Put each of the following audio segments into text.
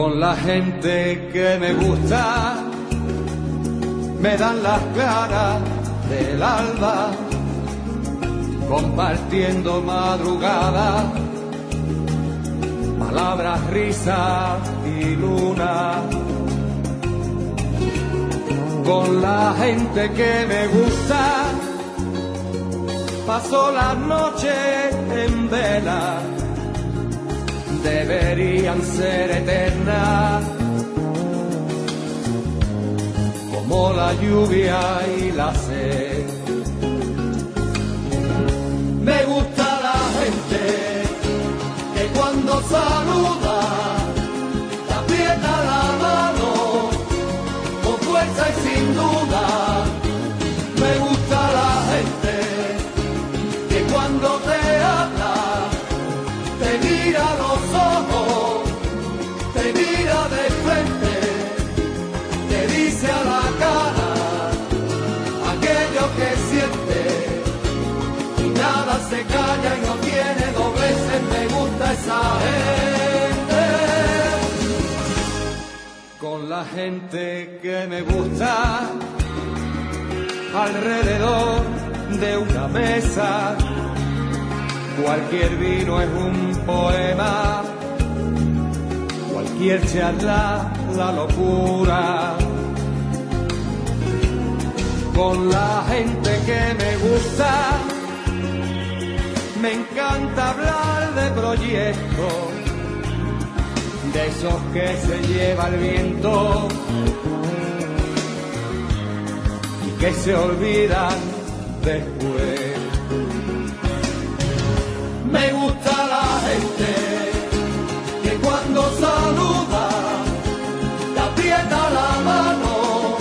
Con la gente que me gusta, me dan las caras del alba, compartiendo madrugada, palabras, risas y luna. Con la gente que me gusta, paso la noche en vela deberían ser eternas, como la lluvia y la sed. Me gusta la gente que cuando saluda, aprieta la mano con fuerza y sin duda. Calla y no tiene dobleces, me gusta esa gente. Con la gente que me gusta alrededor de una mesa Cualquier vino es un poema, cualquier charla la locura. Con la gente que me gusta, me encanta hablar de proyectos, de esos que se lleva el viento y que se olvidan después. Me gusta la gente que cuando saluda te aprieta la mano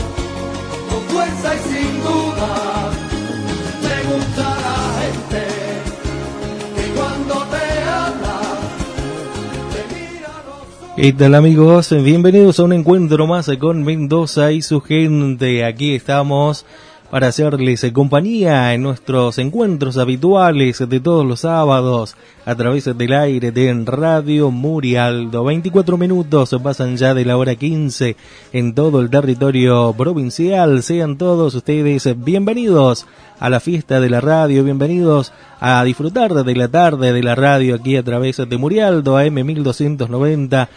con fuerza y sin duda. ¿Qué tal amigos? Bienvenidos a un encuentro más con Mendoza y su gente. Aquí estamos para hacerles compañía en nuestros encuentros habituales de todos los sábados a través del aire de Radio Murialdo. 24 minutos pasan ya de la hora 15 en todo el territorio provincial. Sean todos ustedes bienvenidos a la fiesta de la radio, bienvenidos a disfrutar de la tarde de la radio aquí a través de Murialdo AM 1290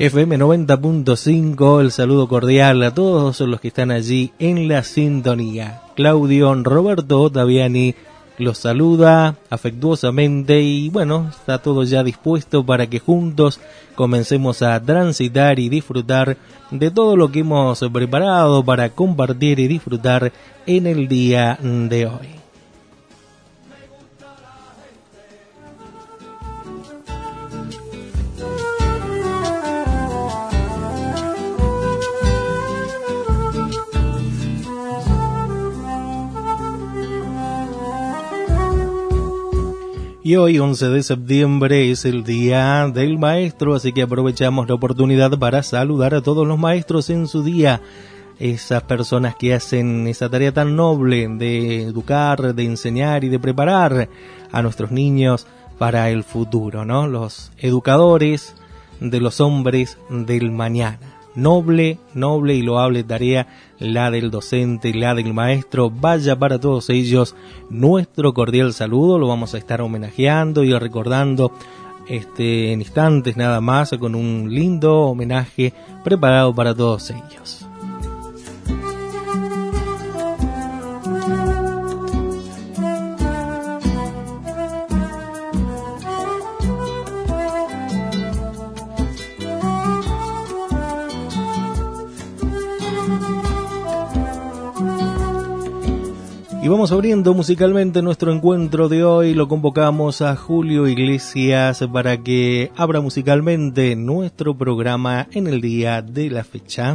FM 90.5, el saludo cordial a todos los que están allí en la sintonía. Claudio Roberto Ottaviani los saluda afectuosamente y bueno, está todo ya dispuesto para que juntos comencemos a transitar y disfrutar de todo lo que hemos preparado para compartir y disfrutar en el día de hoy. Y hoy, 11 de septiembre, es el Día del Maestro, así que aprovechamos la oportunidad para saludar a todos los maestros en su día. Esas personas que hacen esa tarea tan noble de educar, de enseñar y de preparar a nuestros niños para el futuro, ¿no? Los educadores de los hombres del mañana noble, noble y loable tarea, la del docente, la del maestro. Vaya para todos ellos nuestro cordial saludo, lo vamos a estar homenajeando y recordando este, en instantes nada más con un lindo homenaje preparado para todos ellos. Y vamos abriendo musicalmente nuestro encuentro de hoy. Lo convocamos a Julio Iglesias para que abra musicalmente nuestro programa en el día de la fecha.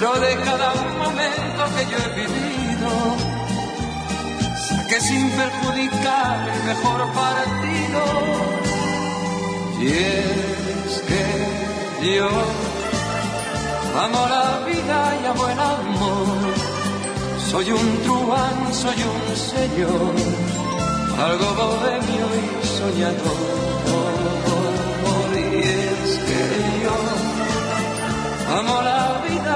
pero de cada momento que yo he vivido, saqué sin perjudicar el mejor partido. Y es que yo amo la vida y amo el amor. Soy un truán, soy un señor, algo bohemio y soñador. Y es que yo amo la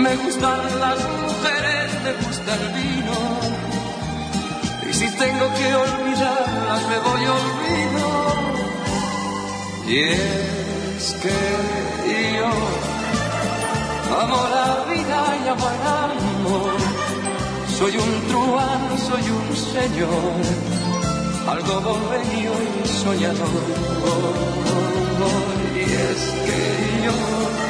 Me gustan las mujeres, me gusta el vino. Y si tengo que olvidarlas, me voy olvido. Y es que yo amo la vida y amo el amor. Soy un truán, soy un señor, algo bohemio y soñador. Y es que yo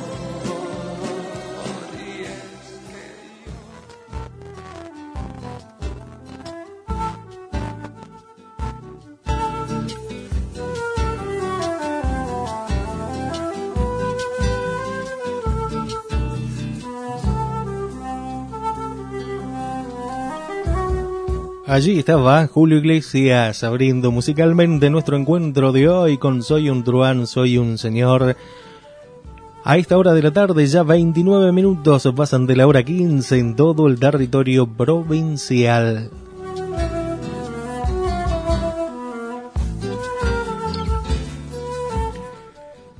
Allí estaba Julio Iglesias abriendo musicalmente nuestro encuentro de hoy con Soy un truán, soy un señor. A esta hora de la tarde ya 29 minutos pasan de la hora 15 en todo el territorio provincial.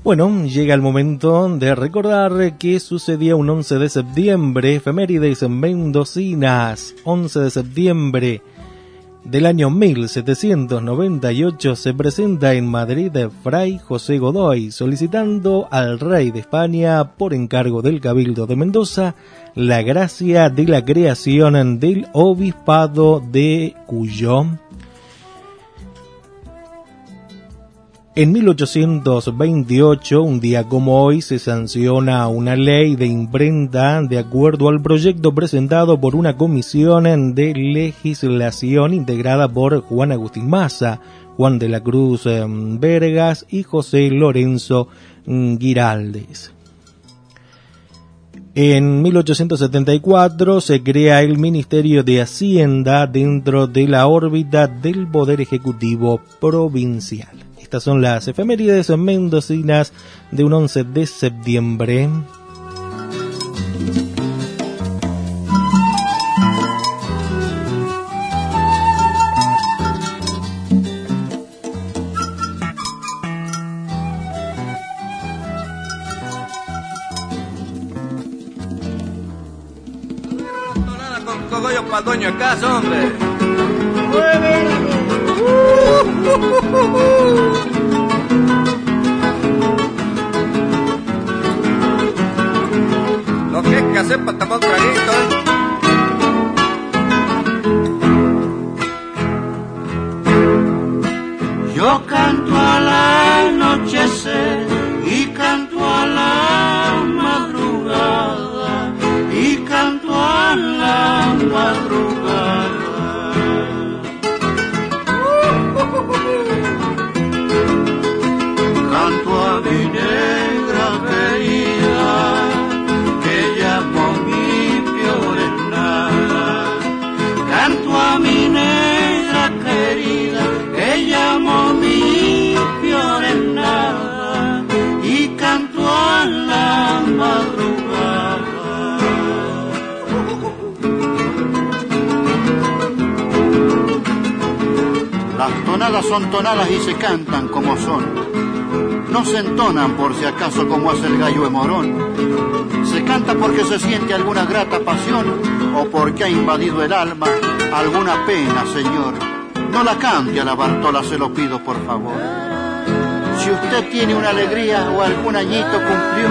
Bueno, llega el momento de recordar que sucedía un 11 de septiembre, efemérides mendocinas, 11 de septiembre del año 1798 se presenta en Madrid Fray José Godoy solicitando al rey de España, por encargo del Cabildo de Mendoza, la gracia de la creación del obispado de Cuyo. En 1828, un día como hoy, se sanciona una ley de imprenta de acuerdo al proyecto presentado por una comisión de legislación integrada por Juan Agustín Maza, Juan de la Cruz em, Vergas y José Lorenzo mm, Giraldes. En 1874 se crea el Ministerio de Hacienda dentro de la órbita del Poder Ejecutivo Provincial. Estas son las efemérides mendocinas de un 11 de septiembre. hombre. Lo que que hacer para tomar ¿eh? Yo canto al anochecer y canto a la madrugada y canto a la madrugada. Mi negra querida que llamo mi peor nada. Canto a mi negra querida que llamo mi peor nada y canto a la madrugada. Las tonadas son tonadas y se cantan como son. No se entonan por si acaso como hace el gallo de morón. Se canta porque se siente alguna grata pasión o porque ha invadido el alma alguna pena, Señor. No la cante a la Bartola, se lo pido por favor. Si usted tiene una alegría o algún añito cumplió,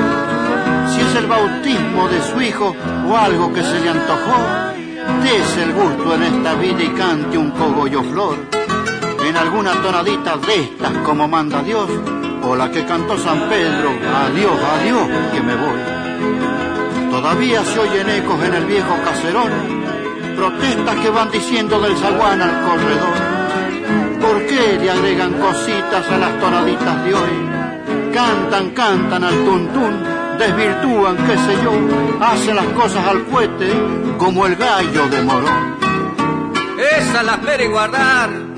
si es el bautismo de su hijo o algo que se le antojó, dese el gusto en esta vida y cante un cogollo flor en alguna tonadita de estas como manda Dios, o la que cantó San Pedro, adiós, adiós, que me voy. Todavía se oyen ecos en el viejo caserón, protestas que van diciendo del zaguán al corredor. ¿Por qué le agregan cositas a las tonaditas de hoy? Cantan, cantan al tuntún, desvirtúan, qué sé yo, hacen las cosas al cohete como el gallo de morón. Esa la espera y guardar.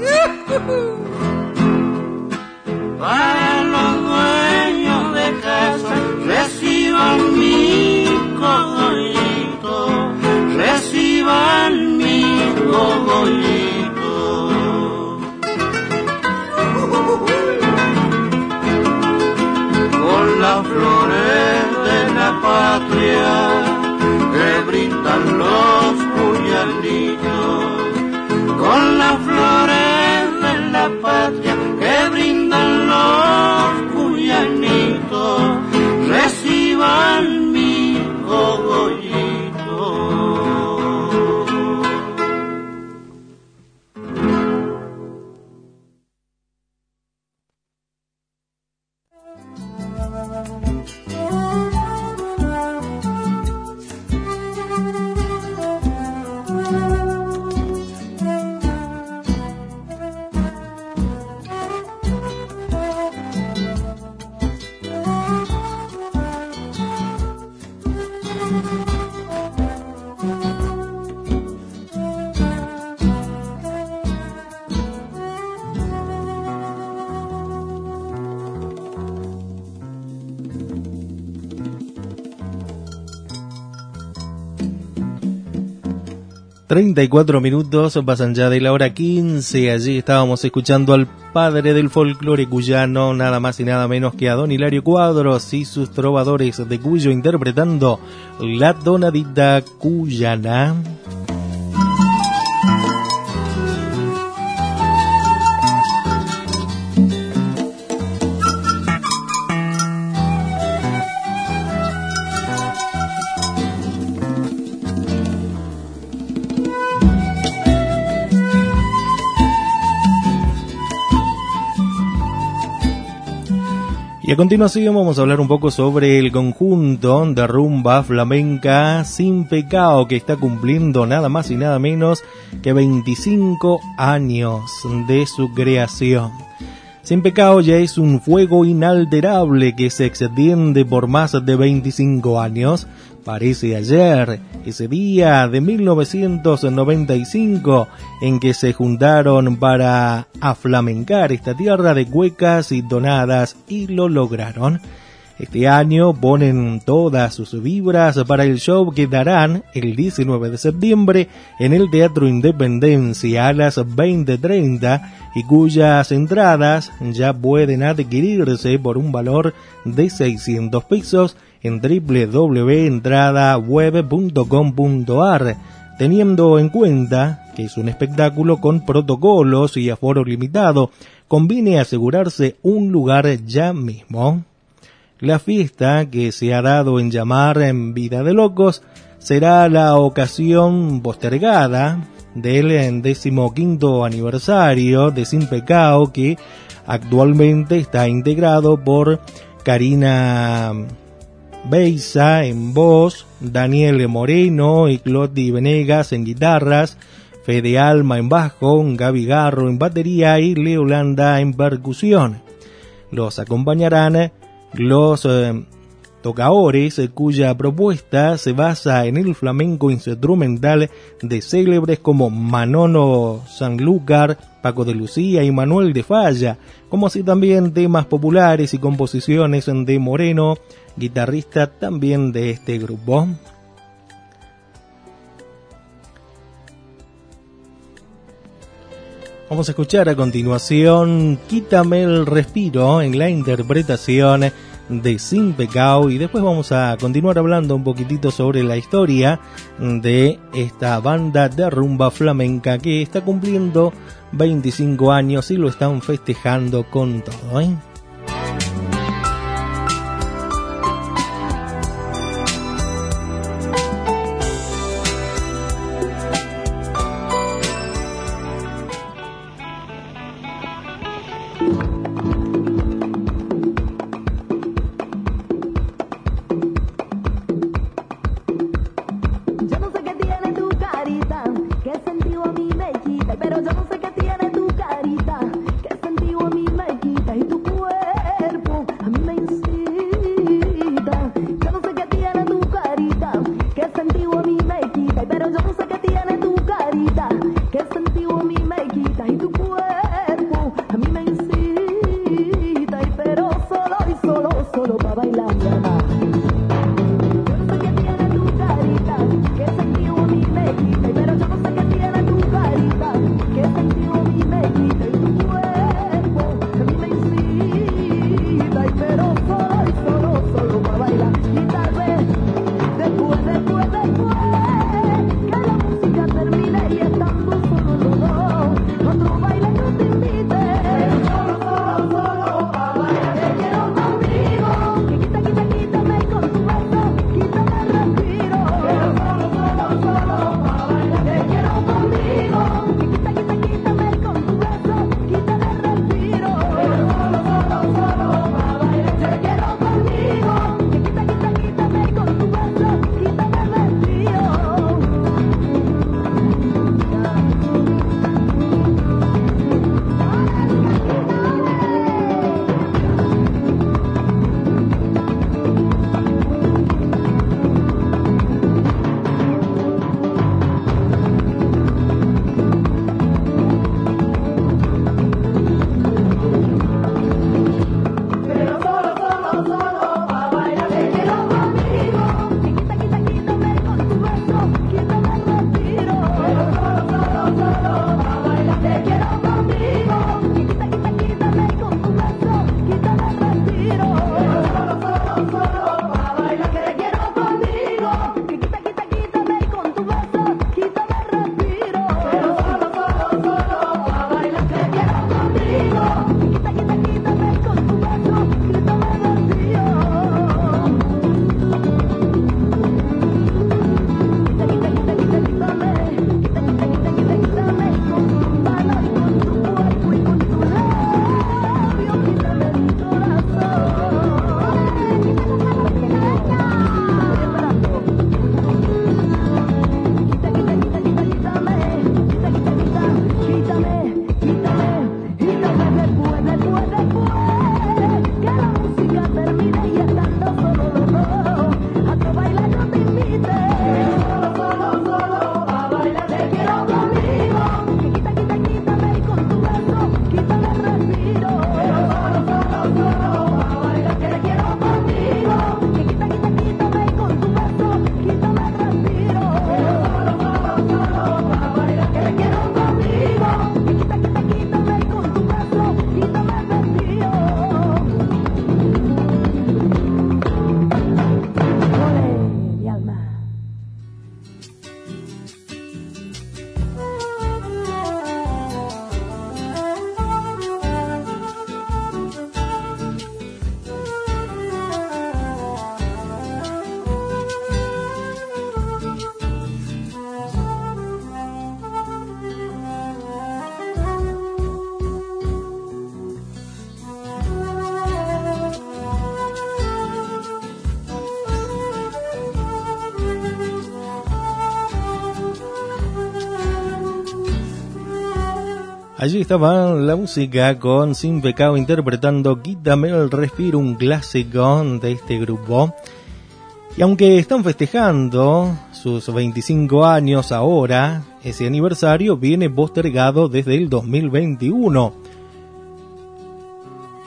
Para los dueños de casa, reciban mi cogollito, reciban mi cogollito. Brindan los cuyanitos, 34 minutos, pasan ya de la hora 15. Allí estábamos escuchando al padre del folclore cuyano, nada más y nada menos que a don Hilario Cuadros y sus trovadores de Cuyo interpretando la donadita cuyana. A continuación vamos a hablar un poco sobre el conjunto de rumba flamenca Sin Pecado que está cumpliendo nada más y nada menos que 25 años de su creación. Sin Pecado ya es un fuego inalterable que se extiende por más de 25 años. Parece ayer, ese día de 1995, en que se juntaron para aflamencar esta tierra de cuecas y donadas y lo lograron. Este año ponen todas sus vibras para el show que darán el 19 de septiembre en el Teatro Independencia a las 20.30 y cuyas entradas ya pueden adquirirse por un valor de 600 pesos en www.entradaweb.com.ar teniendo en cuenta que es un espectáculo con protocolos y aforo limitado, conviene asegurarse un lugar ya mismo. La fiesta que se ha dado en llamar en Vida de Locos será la ocasión postergada del decimoquinto aniversario de Sin Pecado que actualmente está integrado por Karina Beisa en voz, Daniel Moreno y Cloti Venegas en guitarras, Fede Alma en bajo, Gaby Garro en batería y Leolanda en percusión. Los acompañarán los eh, tocadores cuya propuesta se basa en el flamenco instrumental de célebres como Manono Sanlúcar, Paco de Lucía y Manuel de Falla, como así también temas populares y composiciones de Moreno, guitarrista también de este grupo. Vamos a escuchar a continuación Quítame el respiro en la interpretación de Sin Pecado y después vamos a continuar hablando un poquitito sobre la historia de esta banda de rumba flamenca que está cumpliendo 25 años y lo están festejando con todo. ¿eh? Allí estaba la música con Sin Pecado interpretando Quítame el Respiro, un clásico de este grupo. Y aunque están festejando sus 25 años ahora, ese aniversario viene postergado desde el 2021.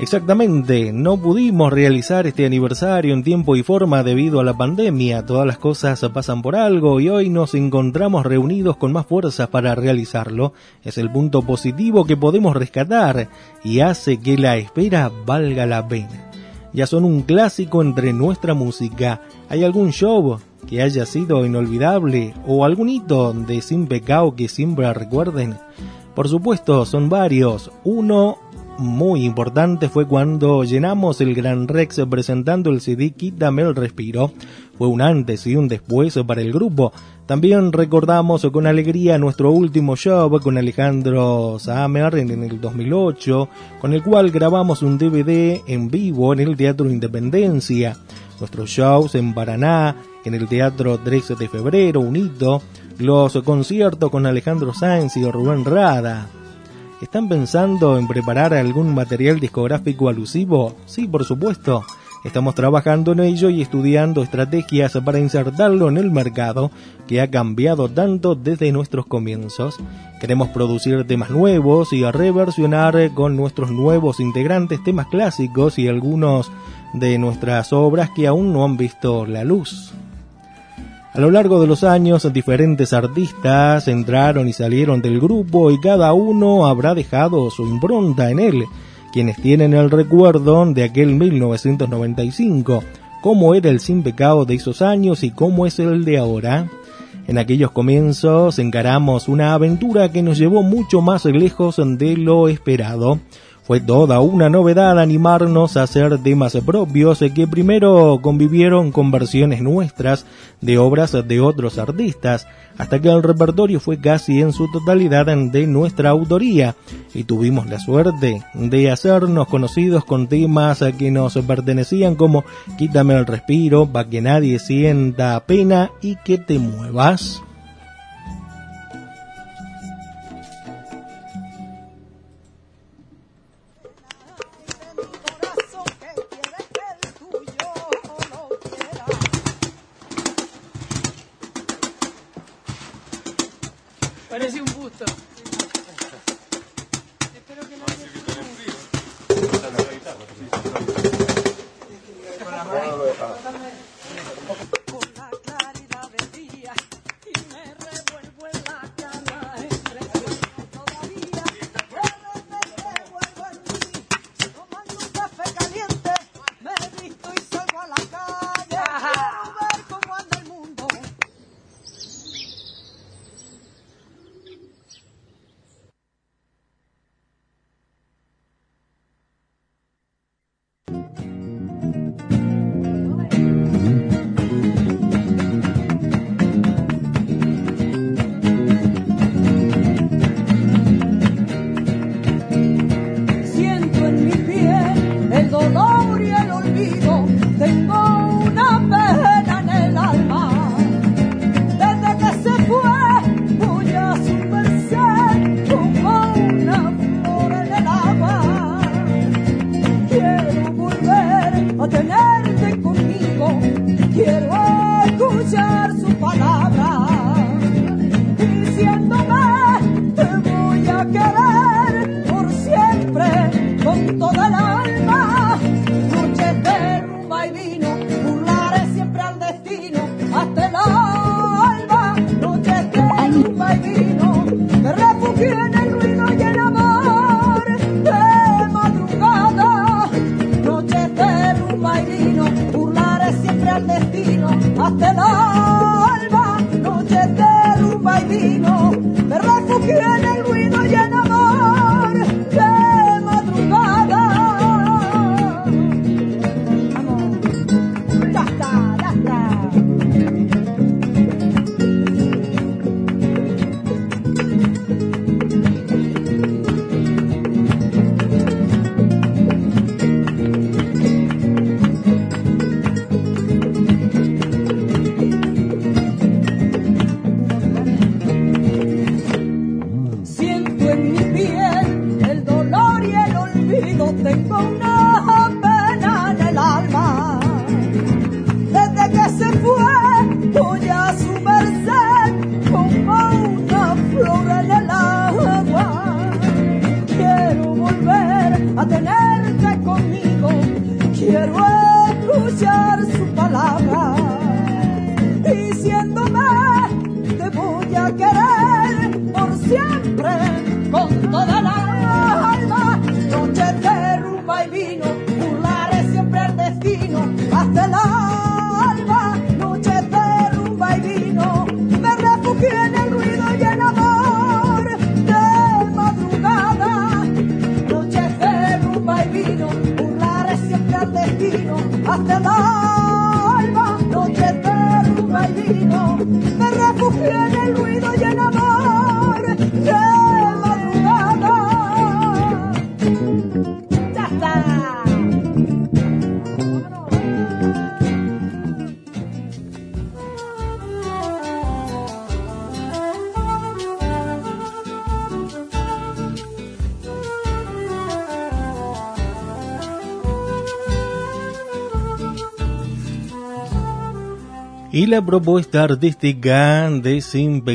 Exactamente, no pudimos realizar este aniversario en tiempo y forma debido a la pandemia, todas las cosas pasan por algo y hoy nos encontramos reunidos con más fuerzas para realizarlo. Es el punto positivo que podemos rescatar y hace que la espera valga la pena. Ya son un clásico entre nuestra música. ¿Hay algún show que haya sido inolvidable o algún hito de Sin Pecado que siempre recuerden? Por supuesto, son varios. Uno muy importante fue cuando llenamos el Gran Rex presentando el CD Quítame el Respiro. Fue un antes y un después para el grupo. También recordamos con alegría nuestro último show con Alejandro Samer en el 2008, con el cual grabamos un DVD en vivo en el Teatro Independencia. Nuestros shows en Paraná, en el Teatro 13 de Febrero, un hito. Los conciertos con Alejandro Sáenz y Rubén Rada. ¿Están pensando en preparar algún material discográfico alusivo? Sí, por supuesto. Estamos trabajando en ello y estudiando estrategias para insertarlo en el mercado que ha cambiado tanto desde nuestros comienzos. Queremos producir temas nuevos y reversionar con nuestros nuevos integrantes temas clásicos y algunos de nuestras obras que aún no han visto la luz. A lo largo de los años, diferentes artistas entraron y salieron del grupo y cada uno habrá dejado su impronta en él. Quienes tienen el recuerdo de aquel 1995, cómo era el sin pecado de esos años y cómo es el de ahora. En aquellos comienzos encaramos una aventura que nos llevó mucho más lejos de lo esperado. Fue toda una novedad animarnos a hacer temas propios que primero convivieron con versiones nuestras de obras de otros artistas, hasta que el repertorio fue casi en su totalidad de nuestra autoría y tuvimos la suerte de hacernos conocidos con temas que nos pertenecían como Quítame el respiro, para que nadie sienta pena y que te muevas. Y la propuesta artística de Sin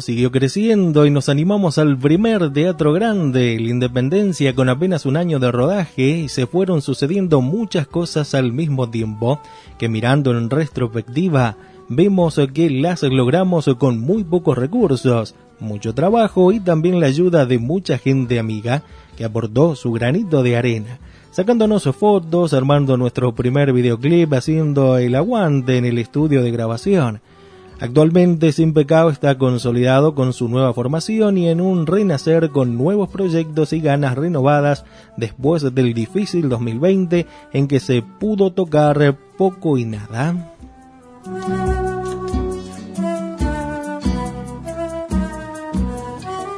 siguió creciendo y nos animamos al primer teatro grande, la Independencia, con apenas un año de rodaje y se fueron sucediendo muchas cosas al mismo tiempo que mirando en retrospectiva vemos que las logramos con muy pocos recursos, mucho trabajo y también la ayuda de mucha gente amiga que aportó su granito de arena sacándonos fotos, armando nuestro primer videoclip, haciendo el aguante en el estudio de grabación. Actualmente Sin Pecado está consolidado con su nueva formación y en un renacer con nuevos proyectos y ganas renovadas después del difícil 2020 en que se pudo tocar poco y nada.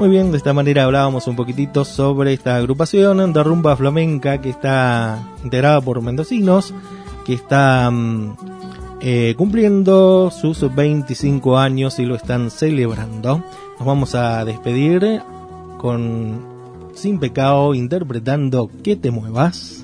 Muy bien, de esta manera hablábamos un poquitito sobre esta agrupación de rumba flamenca que está integrada por mendocinos, que está mm, eh, cumpliendo sus 25 años y lo están celebrando. Nos vamos a despedir con Sin Pecado interpretando Que te muevas.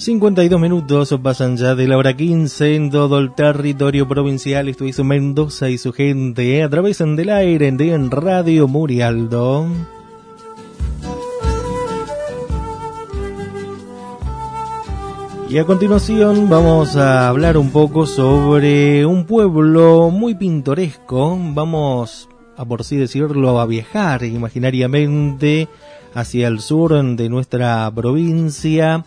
52 minutos pasan ya de la hora 15 en todo el territorio provincial. Esto hizo Mendoza y su gente a través del aire en Radio Murialdo. Y a continuación vamos a hablar un poco sobre un pueblo muy pintoresco. Vamos a por así decirlo a viajar imaginariamente hacia el sur de nuestra provincia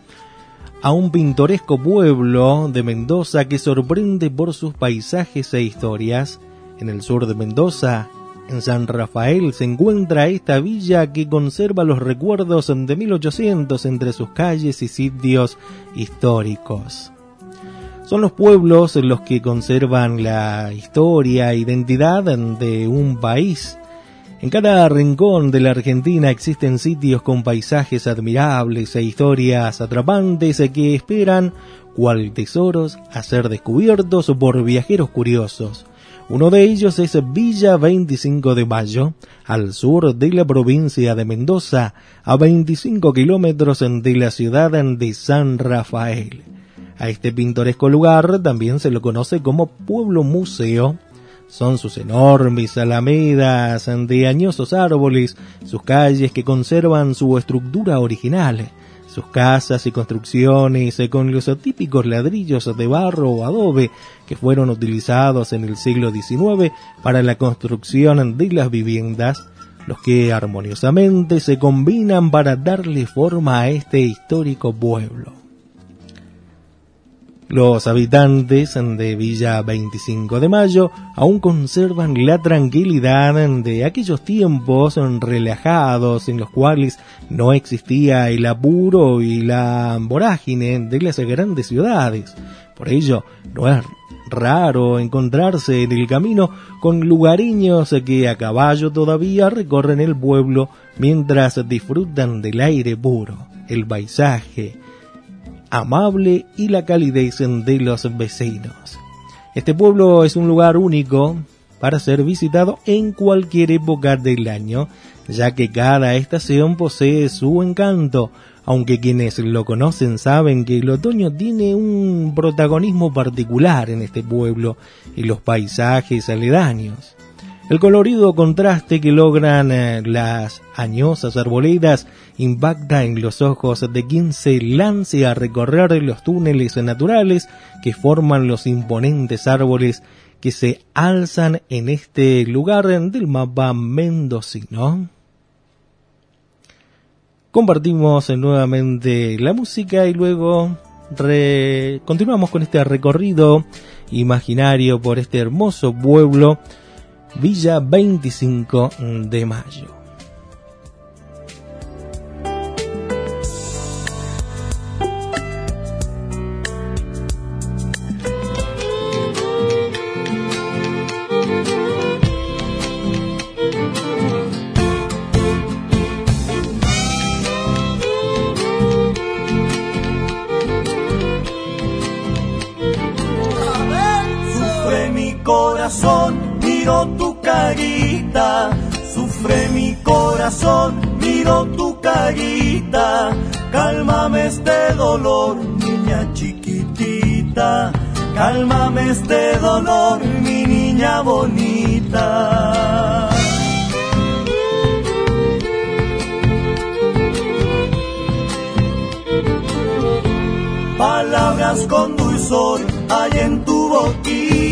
a un pintoresco pueblo de Mendoza que sorprende por sus paisajes e historias. En el sur de Mendoza, en San Rafael, se encuentra esta villa que conserva los recuerdos de 1800 entre sus calles y sitios históricos. Son los pueblos los que conservan la historia e identidad de un país en cada rincón de la Argentina existen sitios con paisajes admirables e historias atrapantes que esperan, cual tesoros, a ser descubiertos por viajeros curiosos. Uno de ellos es Villa 25 de Mayo, al sur de la provincia de Mendoza, a 25 kilómetros de la ciudad de San Rafael. A este pintoresco lugar también se lo conoce como pueblo museo son sus enormes alamedas de añosos árboles, sus calles que conservan su estructura original, sus casas y construcciones con los típicos ladrillos de barro o adobe que fueron utilizados en el siglo XIX para la construcción de las viviendas, los que armoniosamente se combinan para darle forma a este histórico pueblo. Los habitantes de Villa 25 de Mayo aún conservan la tranquilidad de aquellos tiempos relajados en los cuales no existía el apuro y la vorágine de las grandes ciudades. Por ello, no es raro encontrarse en el camino con lugareños que a caballo todavía recorren el pueblo mientras disfrutan del aire puro, el paisaje, amable y la calidez de los vecinos. Este pueblo es un lugar único para ser visitado en cualquier época del año, ya que cada estación posee su encanto, aunque quienes lo conocen saben que el otoño tiene un protagonismo particular en este pueblo y los paisajes aledaños. El colorido contraste que logran eh, las añosas arboledas impacta en los ojos de quien se lance a recorrer los túneles naturales que forman los imponentes árboles que se alzan en este lugar del mapa mendocino. Compartimos nuevamente la música y luego continuamos con este recorrido imaginario por este hermoso pueblo Villa 25 de Mayo. Cálmame este dolor, mi niña bonita. Palabras con dulzor hay en tu boquita.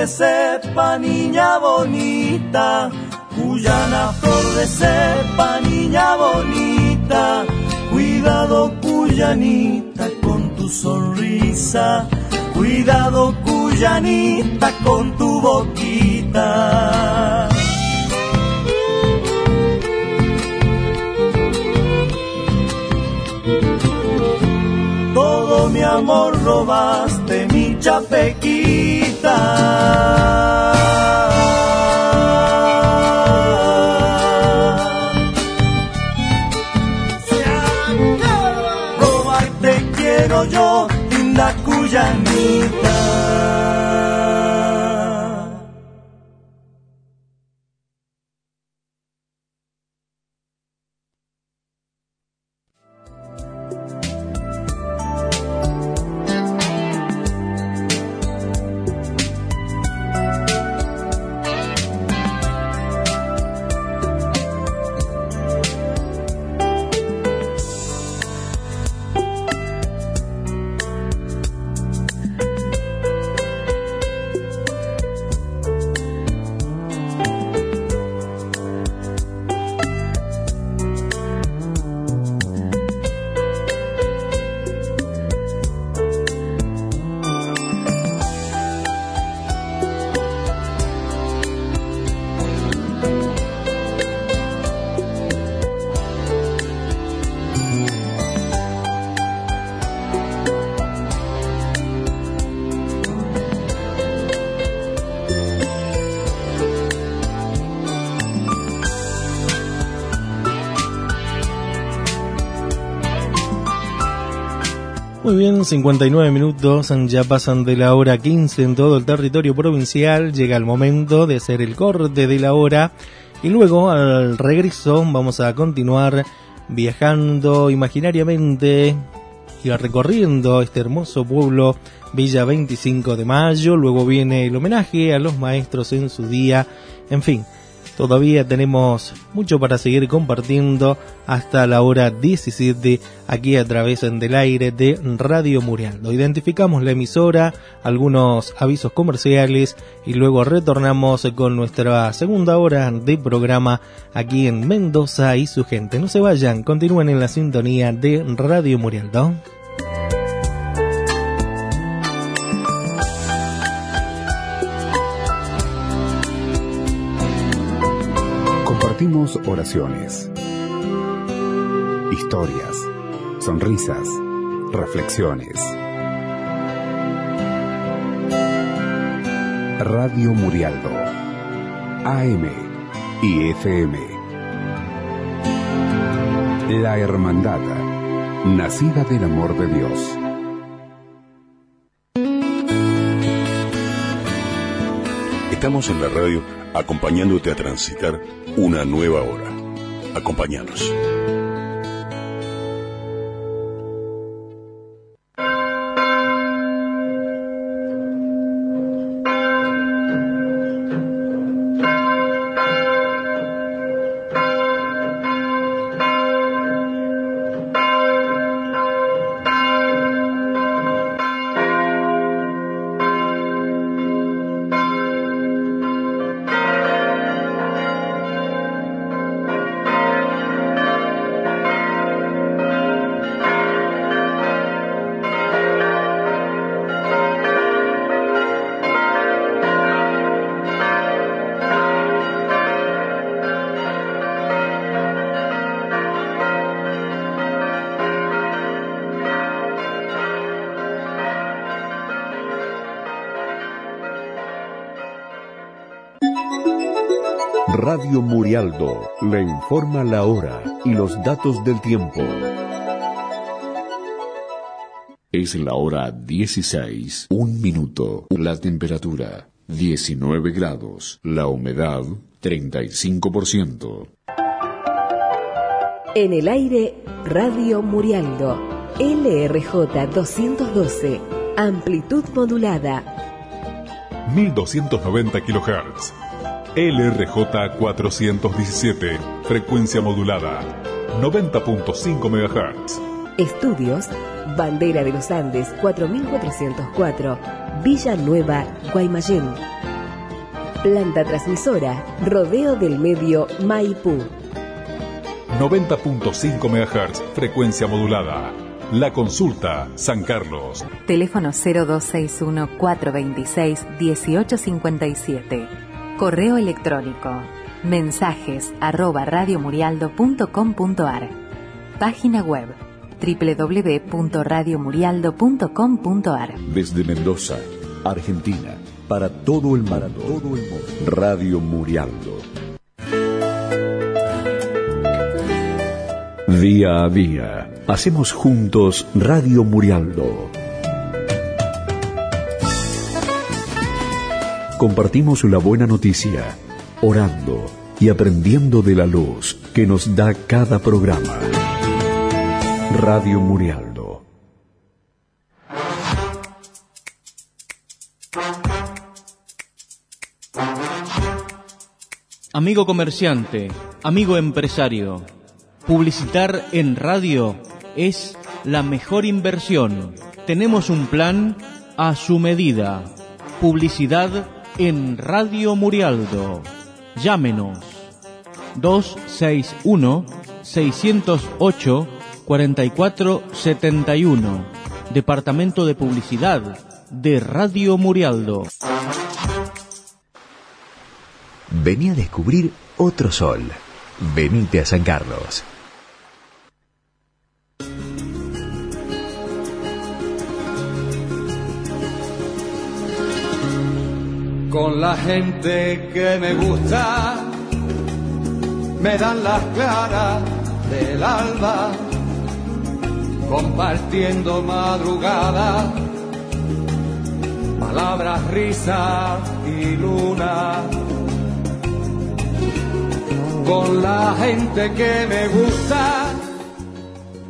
De cepa, niña bonita. Cuyana, flor de cepa, niña bonita, cuidado Cuyanita con tu sonrisa, Cuidado, Cuyanita, con tu boquita. Todo mi amor robaste, mi chapequita. Robarte quiero yo, linda Cuyanita. Muy bien, 59 minutos, ya pasan de la hora 15 en todo el territorio provincial, llega el momento de hacer el corte de la hora y luego al regreso vamos a continuar viajando imaginariamente y recorriendo este hermoso pueblo Villa 25 de Mayo, luego viene el homenaje a los maestros en su día, en fin, Todavía tenemos mucho para seguir compartiendo hasta la hora 17 aquí a través del aire de Radio Murialdo. Identificamos la emisora, algunos avisos comerciales y luego retornamos con nuestra segunda hora de programa aquí en Mendoza y su gente. No se vayan, continúen en la sintonía de Radio Murialdo. Compartimos oraciones, historias, sonrisas, reflexiones. Radio Murialdo, AM y FM. La Hermandad, nacida del amor de Dios. Estamos en la radio acompañándote a transitar una nueva hora. Acompáñanos. Murialdo le informa la hora y los datos del tiempo. Es la hora 16, un minuto. La temperatura 19 grados. La humedad 35%. En el aire, Radio Murialdo. LRJ 212. Amplitud modulada. 1290 kHz. LRJ 417, frecuencia modulada, 90.5 MHz. Estudios, Bandera de los Andes 4404, Villa Nueva, Guaymallén. Planta transmisora, Rodeo del Medio, Maipú. 90.5 MHz, frecuencia modulada. La Consulta, San Carlos. Teléfono 0261-426-1857. Correo electrónico. Mensajes arroba radiomurialdo.com.ar. Página web www.radiomurialdo.com.ar. Desde Mendoza, Argentina, para todo el mundo, todo el mundo. Radio Murialdo. Día a día, hacemos juntos Radio Murialdo. Compartimos la buena noticia, orando y aprendiendo de la luz que nos da cada programa. Radio Murialdo. Amigo comerciante, amigo empresario, publicitar en radio es la mejor inversión. Tenemos un plan a su medida. Publicidad en Radio Murialdo. Llámenos 261 608 4471. Departamento de Publicidad de Radio Murialdo. Vení a descubrir otro sol. Venite a San Carlos. Con la gente que me gusta, me dan las claras del alba, compartiendo madrugada, palabras, risas y luna. Con la gente que me gusta,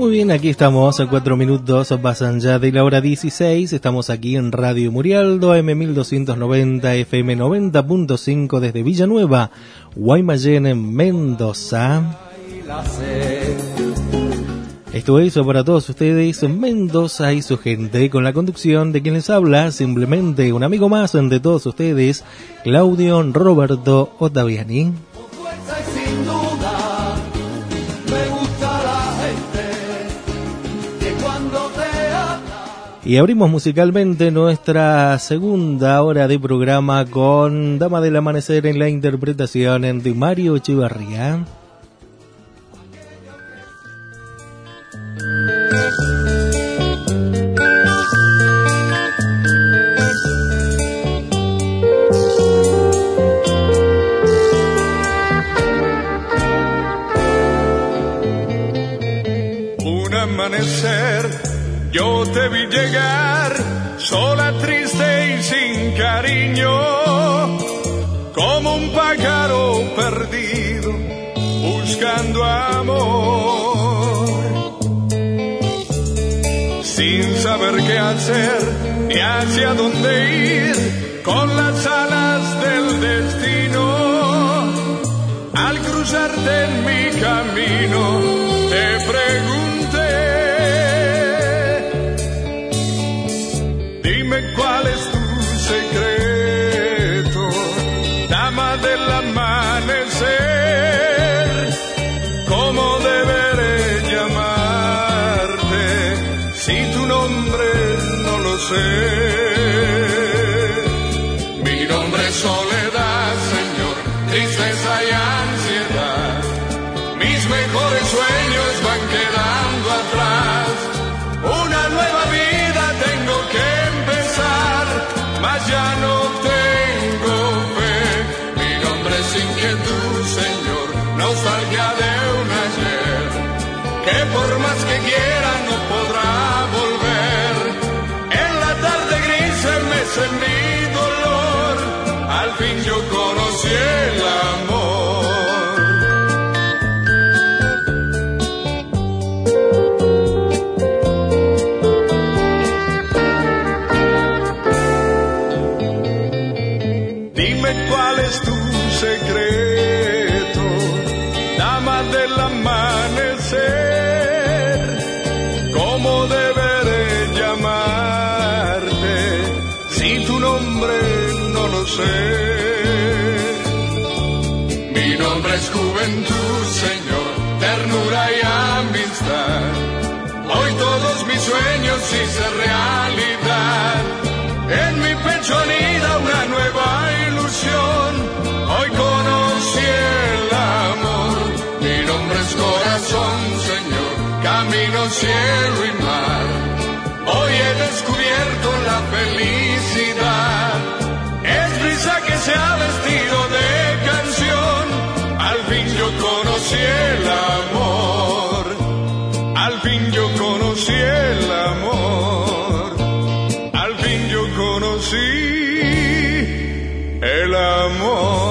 Muy bien, aquí estamos a cuatro minutos, pasan ya de la hora 16, estamos aquí en Radio Murialdo, M1290, FM 90.5 desde Villanueva, Guaymallén, en Mendoza. Esto es para todos ustedes, Mendoza y su gente, con la conducción de quien les habla, simplemente un amigo más de todos ustedes, Claudio Roberto Ottaviani. Y abrimos musicalmente nuestra segunda hora de programa con Dama del Amanecer en la interpretación de Mario Echevarría. Un amanecer, yo te vi llegar, sola, triste y sin cariño, como un pájaro perdido, buscando amor. Sin saber qué hacer ni hacia dónde ir, con las alas del destino. Al cruzarte en mi camino, te pregunté, corazón, Señor. Camino, cielo y mar. Hoy he descubierto la felicidad. Es brisa que se ha vestido de canción. Al fin yo conocí el amor. Al fin yo conocí el amor. Al fin yo conocí el amor.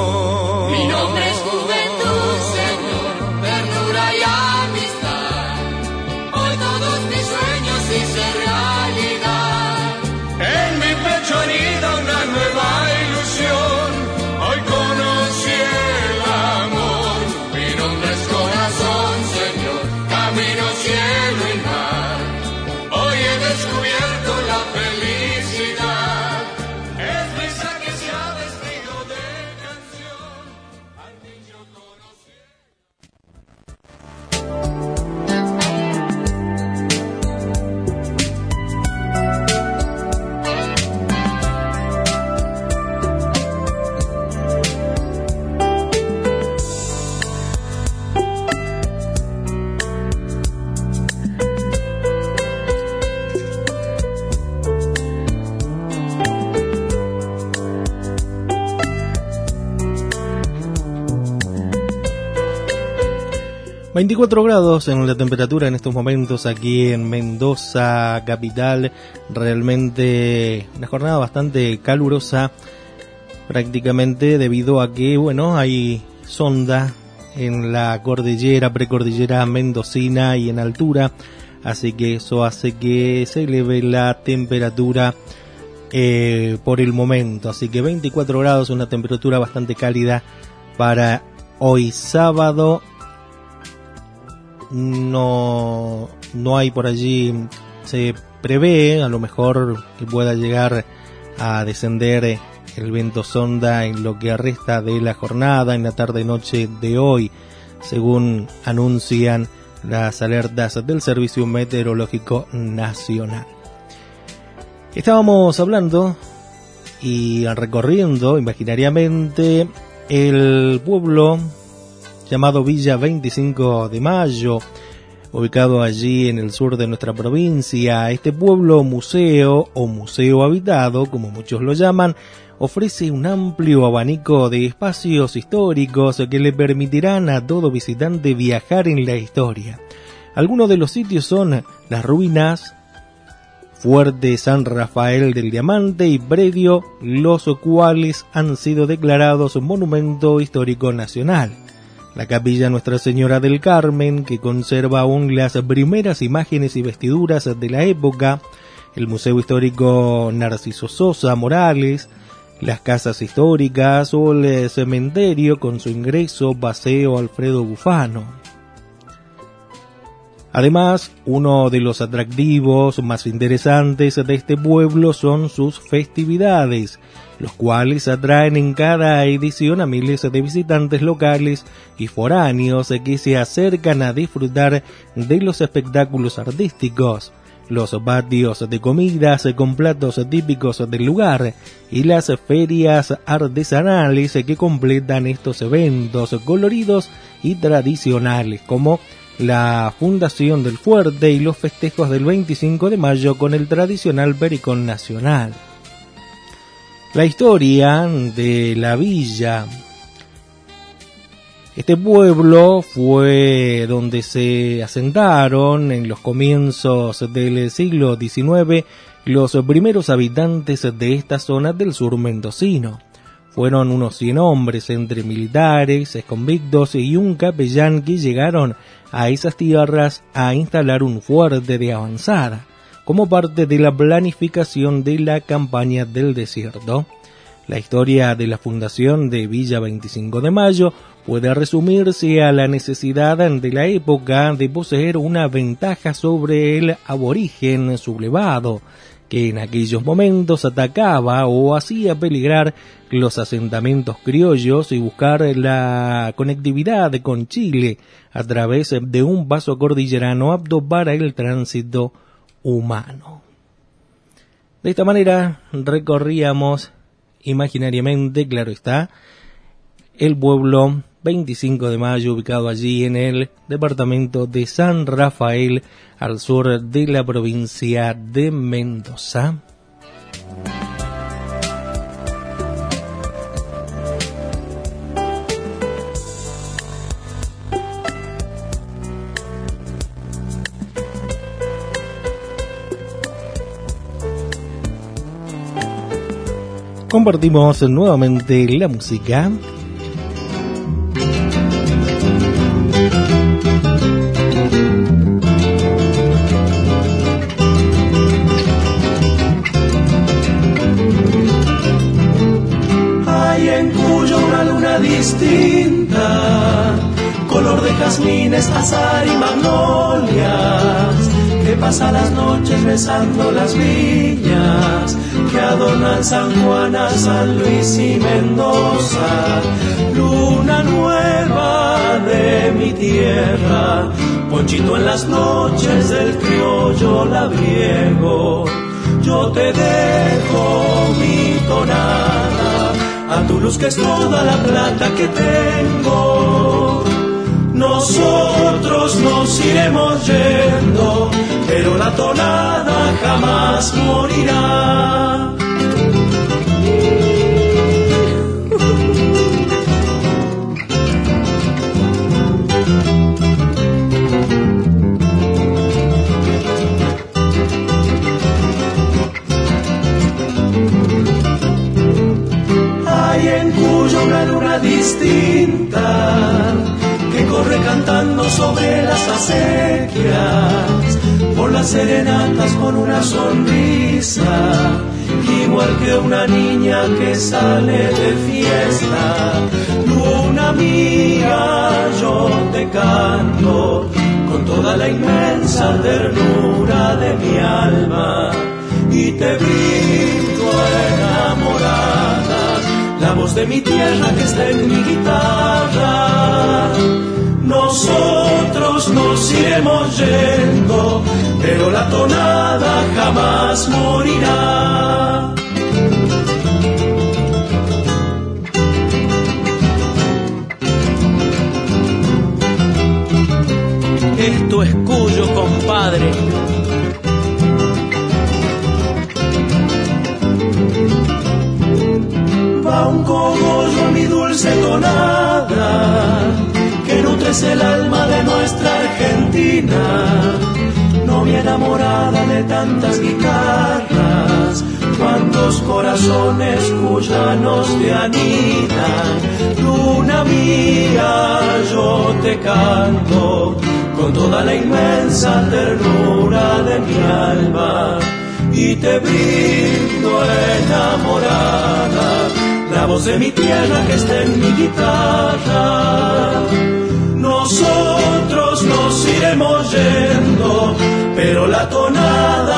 24 grados en la temperatura en estos momentos aquí en Mendoza, capital. Realmente una jornada bastante calurosa, prácticamente debido a que, bueno, hay sonda en la cordillera, precordillera mendocina y en altura. Así que eso hace que se eleve la temperatura eh, por el momento. Así que 24 grados, una temperatura bastante cálida para hoy sábado. No, no hay por allí, se prevé a lo mejor que pueda llegar a descender el viento sonda en lo que resta de la jornada, en la tarde noche de hoy, según anuncian las alertas del Servicio Meteorológico Nacional. Estábamos hablando y recorriendo imaginariamente el pueblo llamado Villa 25 de Mayo, ubicado allí en el sur de nuestra provincia. Este pueblo museo o museo habitado, como muchos lo llaman, ofrece un amplio abanico de espacios históricos que le permitirán a todo visitante viajar en la historia. Algunos de los sitios son las ruinas, Fuerte San Rafael del Diamante y predio, los cuales han sido declarados Monumento Histórico Nacional. La capilla Nuestra Señora del Carmen, que conserva aún las primeras imágenes y vestiduras de la época, el Museo Histórico Narciso Sosa Morales, las casas históricas o el cementerio con su ingreso Paseo Alfredo Bufano. Además, uno de los atractivos más interesantes de este pueblo son sus festividades, los cuales atraen en cada edición a miles de visitantes locales y foráneos que se acercan a disfrutar de los espectáculos artísticos, los patios de comidas con platos típicos del lugar y las ferias artesanales que completan estos eventos coloridos y tradicionales como la fundación del fuerte y los festejos del 25 de mayo con el tradicional Pericón Nacional. La historia de la villa. Este pueblo fue donde se asentaron en los comienzos del siglo XIX los primeros habitantes de esta zona del sur mendocino. Fueron unos 100 hombres entre militares, convictos y un capellán que llegaron a esas tierras a instalar un fuerte de avanzada, como parte de la planificación de la campaña del desierto. La historia de la fundación de Villa 25 de Mayo puede resumirse a la necesidad de la época de poseer una ventaja sobre el aborigen sublevado, que en aquellos momentos atacaba o hacía peligrar los asentamientos criollos y buscar la conectividad con Chile a través de un paso cordillerano apto para el tránsito humano. De esta manera recorríamos imaginariamente, claro está, el pueblo 25 de mayo ubicado allí en el departamento de San Rafael al sur de la provincia de Mendoza. Compartimos nuevamente la música. Luz que es toda la plata que tengo. Nosotros nos iremos yendo, pero la tonada jamás morirá. Distinta que corre cantando sobre las acequias, por las serenatas con una sonrisa, igual que una niña que sale de fiesta. Luna mía, yo te canto con toda la inmensa ternura de mi alma y te brindo enamorada la voz de mi tierra que está en mi guitarra. Nosotros nos iremos yendo, pero la tonada jamás morirá. Que nutres el alma de nuestra Argentina. No mi enamorada de tantas guitarras, cuántos corazones cuyanos te anidan. Luna mía, yo te canto con toda la inmensa ternura de mi alma y te brindo enamorada la voz de mi tierra que está en mi guitarra. Nosotros nos iremos yendo, pero la tonada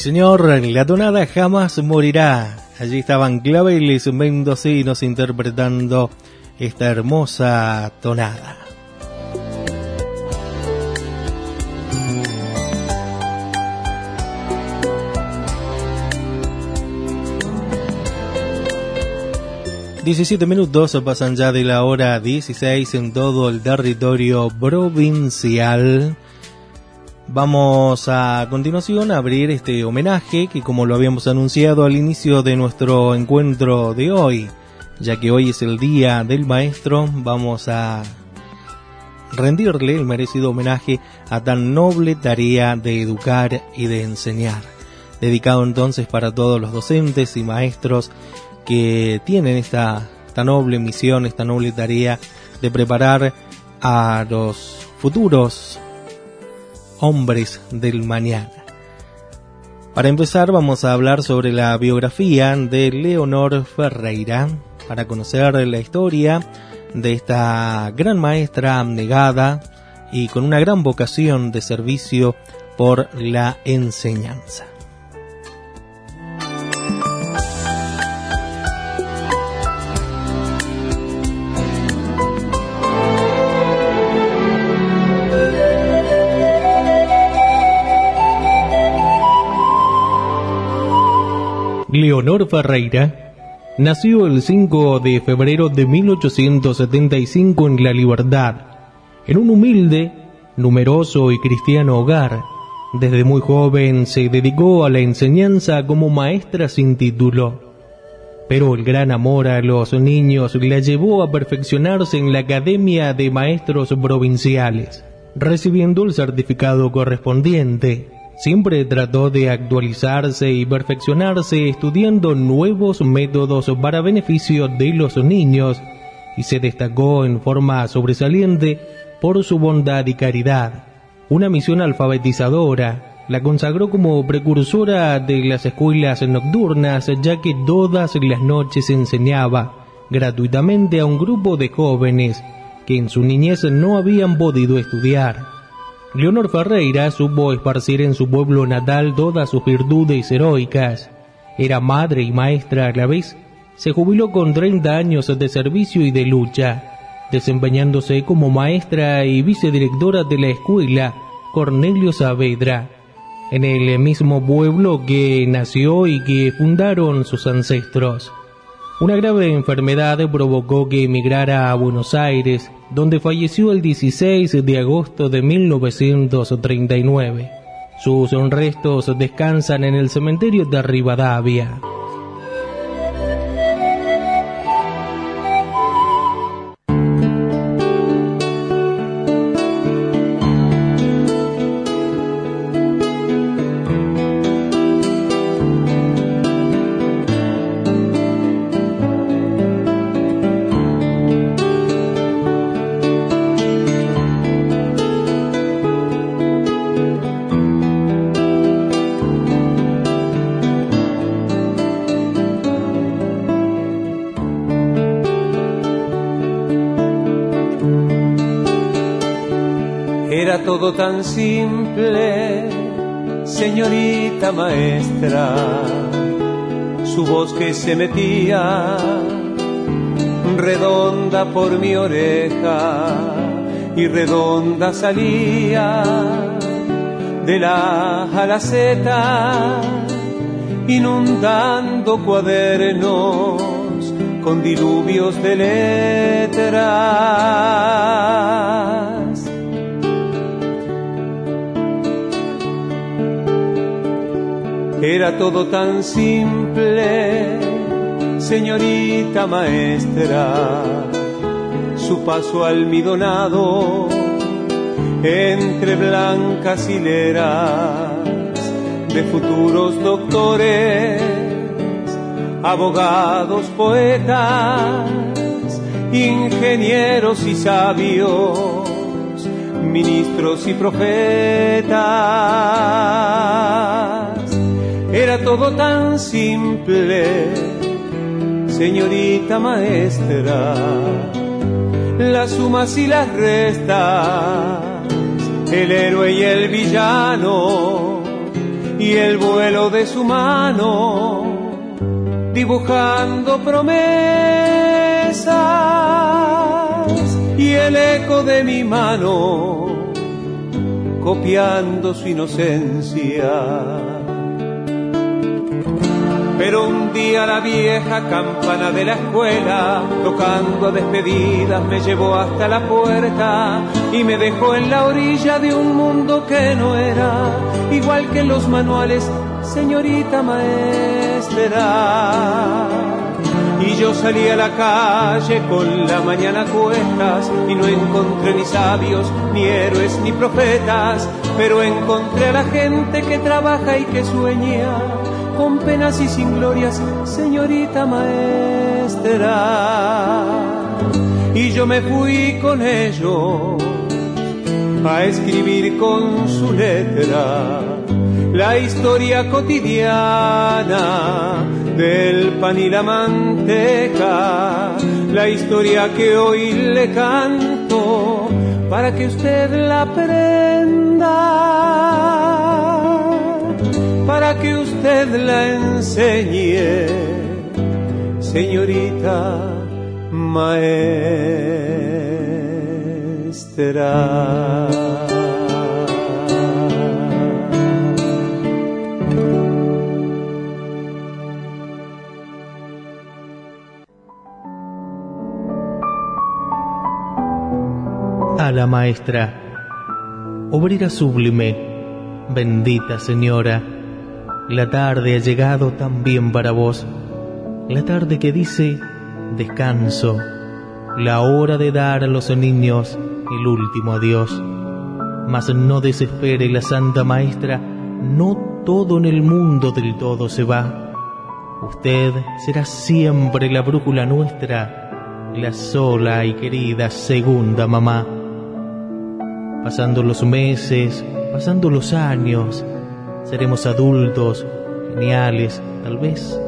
señor, la tonada jamás morirá. Allí estaban claveles mendocinos interpretando esta hermosa tonada. Diecisiete minutos pasan ya de la hora 16 en todo el territorio provincial. Vamos a continuación a abrir este homenaje que como lo habíamos anunciado al inicio de nuestro encuentro de hoy, ya que hoy es el día del maestro, vamos a rendirle el merecido homenaje a tan noble tarea de educar y de enseñar. Dedicado entonces para todos los docentes y maestros que tienen esta, esta noble misión, esta noble tarea de preparar a los futuros hombres del mañana. Para empezar vamos a hablar sobre la biografía de Leonor Ferreira, para conocer la historia de esta gran maestra abnegada y con una gran vocación de servicio por la enseñanza. Leonor Ferreira nació el 5 de febrero de 1875 en La Libertad, en un humilde, numeroso y cristiano hogar. Desde muy joven se dedicó a la enseñanza como maestra sin título. Pero el gran amor a los niños la llevó a perfeccionarse en la Academia de Maestros Provinciales, recibiendo el certificado correspondiente. Siempre trató de actualizarse y perfeccionarse estudiando nuevos métodos para beneficio de los niños y se destacó en forma sobresaliente por su bondad y caridad. Una misión alfabetizadora la consagró como precursora de las escuelas nocturnas ya que todas las noches enseñaba gratuitamente a un grupo de jóvenes que en su niñez no habían podido estudiar. Leonor Ferreira supo esparcir en su pueblo natal todas sus virtudes heroicas. Era madre y maestra a la vez. Se jubiló con 30 años de servicio y de lucha, desempeñándose como maestra y vicedirectora de la escuela Cornelio Saavedra, en el mismo pueblo que nació y que fundaron sus ancestros. Una grave enfermedad provocó que emigrara a Buenos Aires, donde falleció el 16 de agosto de 1939. Sus restos descansan en el cementerio de Rivadavia. Tan simple, señorita maestra, su voz que se metía redonda por mi oreja y redonda salía de la alaceta, inundando cuadernos con diluvios de letras Era todo tan simple, señorita maestra, su paso almidonado entre blancas hileras de futuros doctores, abogados, poetas, ingenieros y sabios, ministros y profetas era todo tan simple, señorita maestra, las sumas y las restas, el héroe y el villano, y el vuelo de su mano, dibujando promesas, y el eco de mi mano, copiando su inocencia pero un día la vieja campana de la escuela, tocando a despedidas, me llevó hasta la puerta y me dejó en la orilla de un mundo que no era igual que los manuales, señorita maestra. Y yo salí a la calle con la mañana cuestas y no encontré ni sabios, ni héroes, ni profetas, pero encontré a la gente que trabaja y que sueña con penas y sin glorias, señorita maestra. Y yo me fui con ellos a escribir con su letra la historia cotidiana del pan y la manteca, la historia que hoy le canto para que usted la aprenda, para que usted la enseñe, señorita maestra. a la maestra, obrera sublime, bendita señora, la tarde ha llegado también para vos, la tarde que dice descanso, la hora de dar a los niños el último adiós. Mas no desespere la santa maestra, no todo en el mundo del todo se va. Usted será siempre la brújula nuestra, la sola y querida segunda mamá. Pasando los meses, pasando los años, seremos adultos, geniales, tal vez,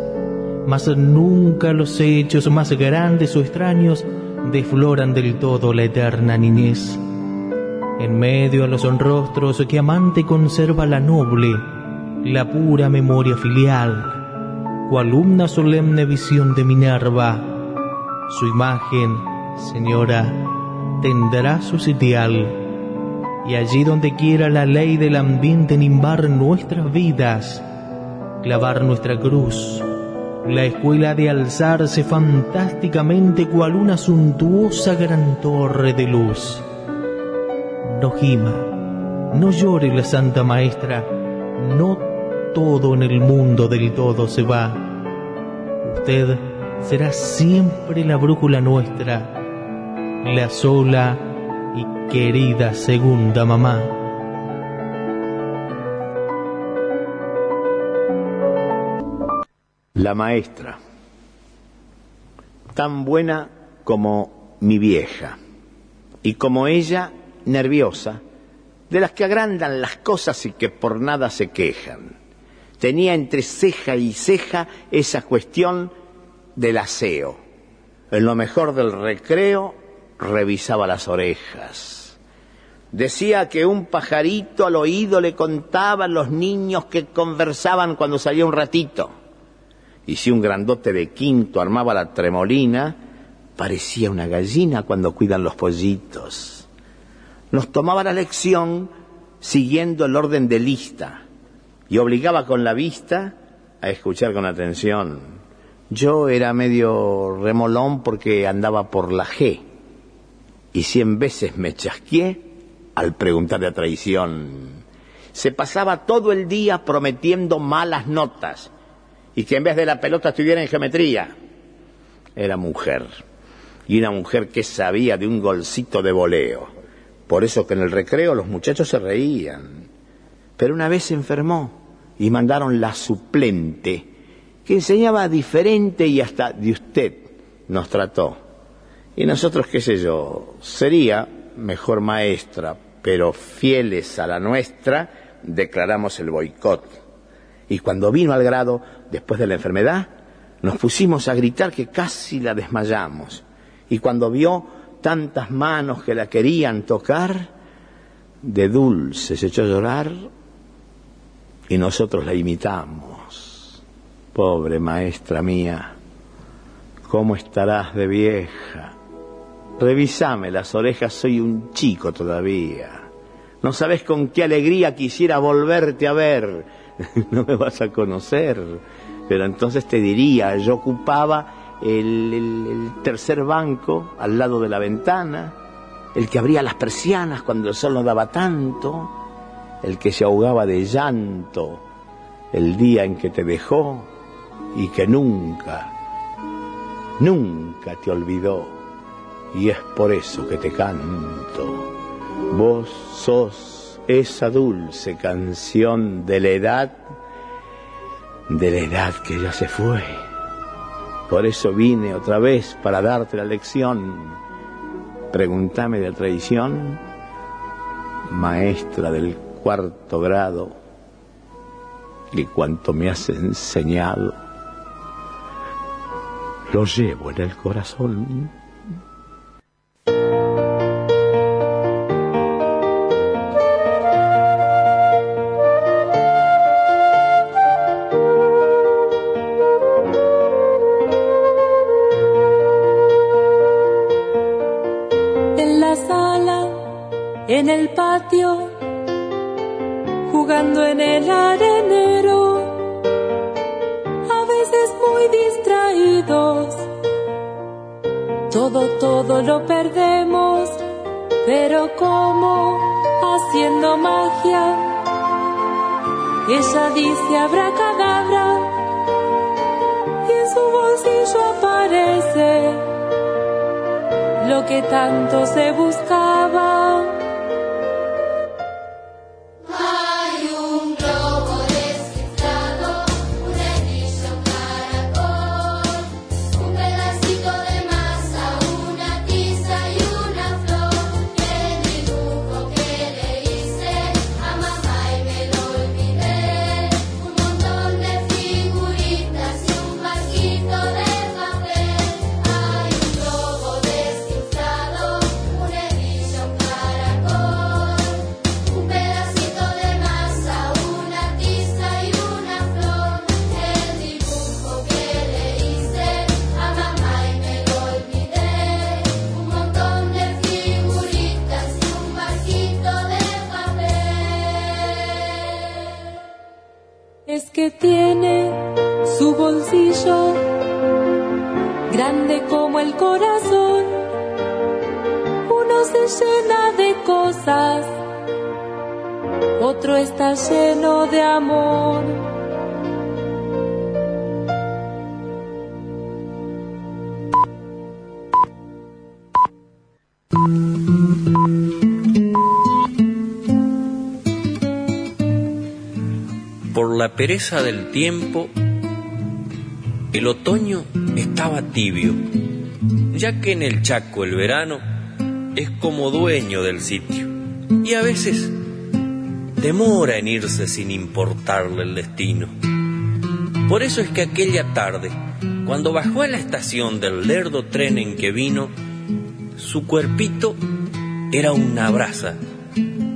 mas nunca los hechos más grandes o extraños defloran del todo la eterna niñez. En medio a los rostros que amante conserva la noble, la pura memoria filial, cual una solemne visión de Minerva, su imagen, señora, tendrá su sitial y allí donde quiera la ley del ambiente nimbar nuestras vidas, clavar nuestra cruz, la escuela de alzarse fantásticamente cual una suntuosa gran torre de luz. No gima, no llore la Santa Maestra, no todo en el mundo del todo se va. Usted será siempre la brújula nuestra, la sola querida segunda mamá. La maestra, tan buena como mi vieja, y como ella, nerviosa, de las que agrandan las cosas y que por nada se quejan. Tenía entre ceja y ceja esa cuestión del aseo. En lo mejor del recreo revisaba las orejas. Decía que un pajarito al oído le contaba a los niños que conversaban cuando salía un ratito. Y si un grandote de quinto armaba la tremolina, parecía una gallina cuando cuidan los pollitos. Nos tomaba la lección siguiendo el orden de lista y obligaba con la vista a escuchar con atención. Yo era medio remolón porque andaba por la G y cien veces me chasqué al preguntarle a traición. Se pasaba todo el día prometiendo malas notas y que en vez de la pelota estuviera en geometría. Era mujer y una mujer que sabía de un golcito de voleo. Por eso que en el recreo los muchachos se reían. Pero una vez se enfermó y mandaron la suplente, que enseñaba diferente y hasta de usted nos trató. Y nosotros, qué sé yo, sería mejor maestra, pero fieles a la nuestra, declaramos el boicot. Y cuando vino al grado, después de la enfermedad, nos pusimos a gritar que casi la desmayamos. Y cuando vio tantas manos que la querían tocar, de dulce se echó a llorar y nosotros la imitamos. Pobre maestra mía, ¿cómo estarás de vieja? Revisame las orejas, soy un chico todavía. No sabes con qué alegría quisiera volverte a ver. no me vas a conocer. Pero entonces te diría, yo ocupaba el, el, tercer banco al lado de la ventana, el que abría las persianas cuando el sol no daba tanto, el que se ahogaba de llanto el día en que te dejó y que nunca, nunca te olvidó y es por eso que te canto. Vos sos esa dulce canción de la edad, de la edad que ya se fue. Por eso vine otra vez para darte la lección. Pregúntame de traición, maestra del cuarto grado, y cuanto me has enseñado, lo llevo en el corazón. Ella dice abracadabra y en su bolsillo aparece lo que tanto se buscaba. Por la pereza del tiempo, el otoño estaba tibio, ya que en el Chaco el verano es como dueño del sitio y a veces demora en irse sin importarle el destino. Por eso es que aquella tarde, cuando bajó a la estación del lerdo tren en que vino, su cuerpito era una brasa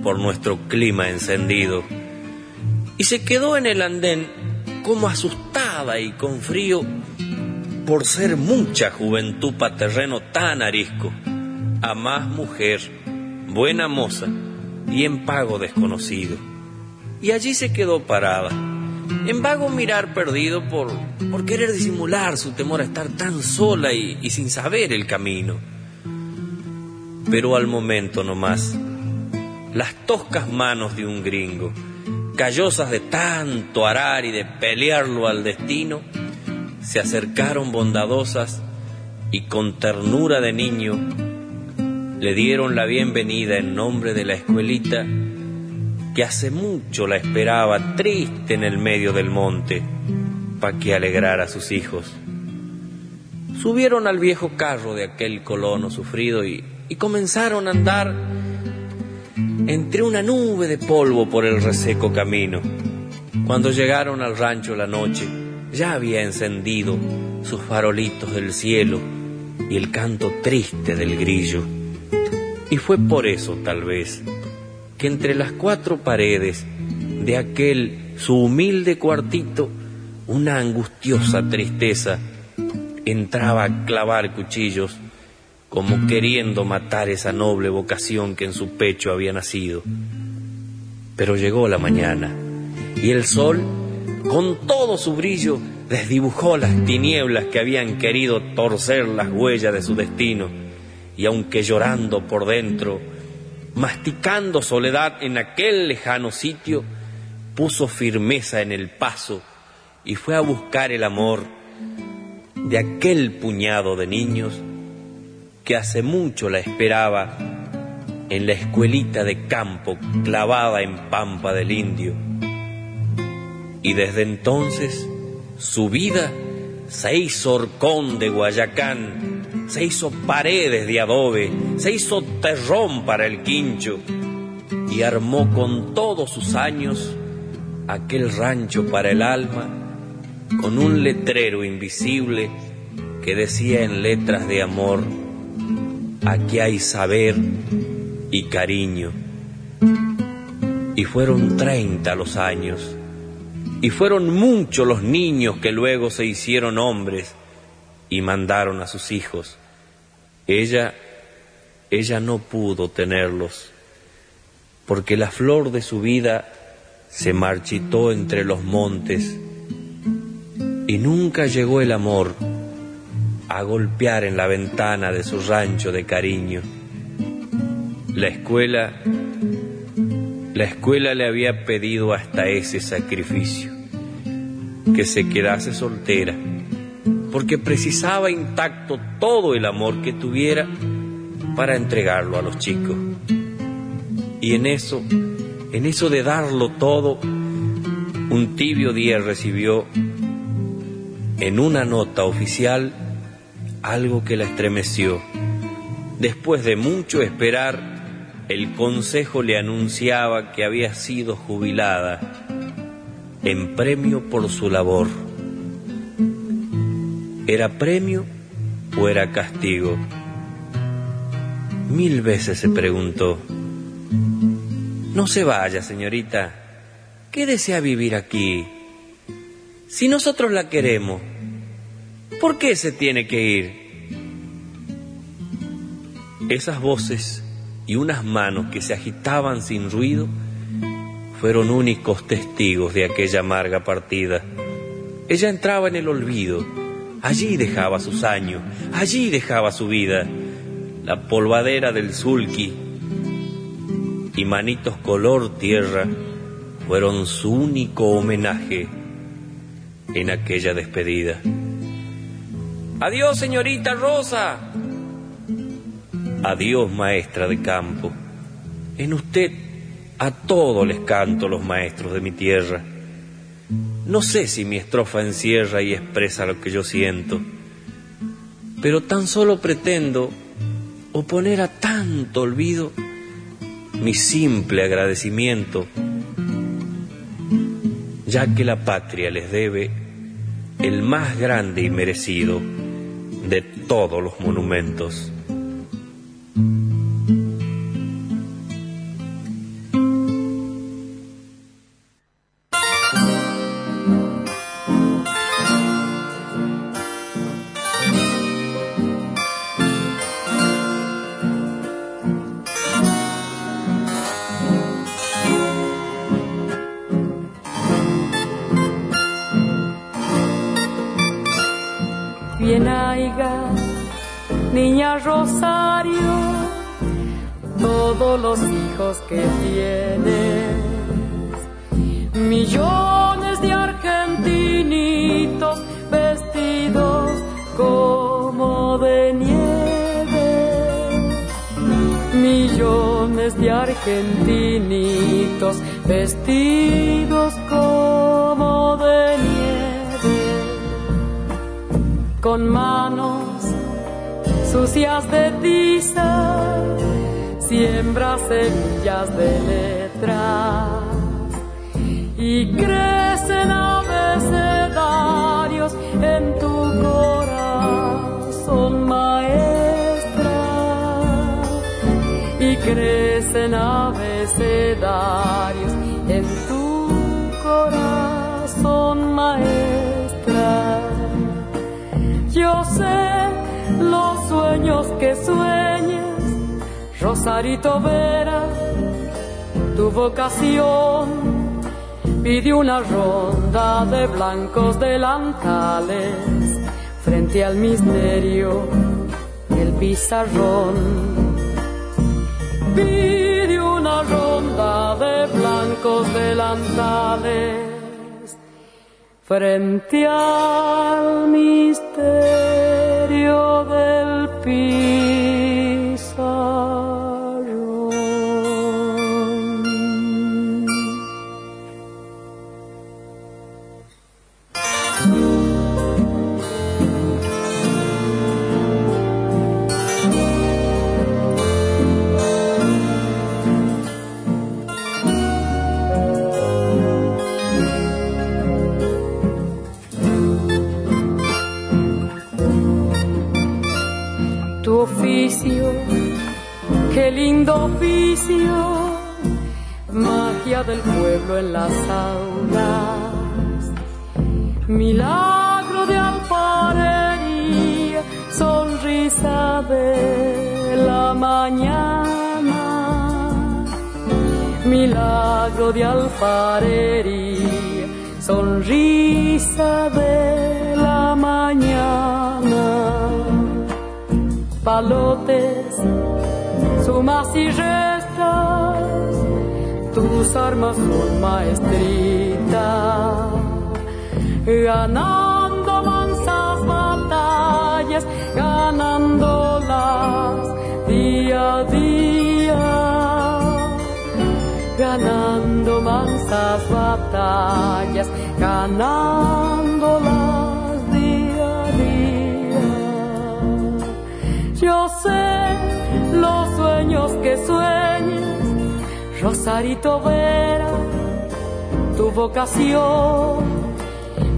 por nuestro clima encendido y se quedó en el andén como asustada y con frío por ser mucha juventud pa' terreno tan arisco, a más mujer, buena moza y en pago desconocido. Y allí se quedó parada, en vago mirar perdido por, por querer disimular su temor a estar tan sola y, y sin saber el camino. Pero al momento nomás, las toscas manos de un gringo, callosas de tanto arar y de pelearlo al destino, se acercaron bondadosas y con ternura de niño le dieron la bienvenida en nombre de la escuelita que hace mucho la esperaba triste en el medio del monte pa' que alegrara a sus hijos. Subieron al viejo carro de aquel colono sufrido y, y comenzaron a andar entre una nube de polvo por el reseco camino. Cuando llegaron al rancho la noche, ya había encendido sus farolitos del cielo y el canto triste del grillo. Y fue por eso, tal vez, que entre las cuatro paredes de aquel su humilde cuartito, una angustiosa tristeza entraba a clavar cuchillos como queriendo matar esa noble vocación que en su pecho había nacido. Pero llegó la mañana y el sol, con todo su brillo, desdibujó las tinieblas que habían querido torcer las huellas de su destino, y aunque llorando por dentro, masticando soledad en aquel lejano sitio, puso firmeza en el paso y fue a buscar el amor de aquel puñado de niños que hace mucho la esperaba en la escuelita de campo clavada en Pampa del Indio. Y desde entonces su vida se hizo horcón de Guayacán, se hizo paredes de adobe, se hizo terrón para el quincho y armó con todos sus años aquel rancho para el alma con un letrero invisible que decía en letras de amor, aquí hay saber y cariño. Y fueron treinta los años, y fueron muchos los niños que luego se hicieron hombres y mandaron a sus hijos. Ella, ella no pudo tenerlos, porque la flor de su vida se marchitó entre los montes y nunca llegó el amor a golpear en la ventana de su rancho de cariño. La escuela, la escuela le había pedido hasta ese sacrificio, que se quedase soltera, porque precisaba intacto todo el amor que tuviera para entregarlo a los chicos. Y en eso, en eso de darlo todo, un tibio día recibió en una nota oficial algo que la estremeció. Después de mucho esperar, el consejo le anunciaba que había sido jubilada en premio por su labor. ¿Era premio o era castigo? Mil veces se preguntó. No se vaya, señorita. ¿Qué desea vivir aquí? Si nosotros la queremos, ¿por qué se tiene que ir? Esas voces y unas manos que se agitaban sin ruido fueron únicos testigos de aquella amarga partida. Ella entraba en el olvido, allí dejaba sus años, allí dejaba su vida, la polvadera del sulky y manitos color tierra fueron su único homenaje en aquella despedida. Adiós, señorita Rosa. Adiós, maestra de campo. En usted a todos les canto los maestros de mi tierra. No sé si mi estrofa encierra y expresa lo que yo siento, pero tan solo pretendo oponer a tanto olvido mi simple agradecimiento, ya que la patria les debe el más grande y merecido de todos los monumentos. De argentinitos vestidos como de nieve con manos sucias de tiza, siembra semillas de letras y crecen abecedarios en tu corazón, crecen abecedarios en tu corazón, maestra. Yo sé los sueños que sueñes, Rosarito Vera, tu vocación. Pide una ronda de blancos delantales frente al misterio del pizarrón. Pide una ronda de blancos delantales frente al misterio del pueblo en las aulas, milagro de alfarería, sonrisa de la mañana, milagro de alfarería, sonrisa de la mañana. Palotes, sumas y tus armas son maestritas, ganando mansas batallas, ganándolas día a día, ganando mansas batallas, ganándolas día a día. Yo sé los sueños que sueñas, Rosarito Vera, tu vocación.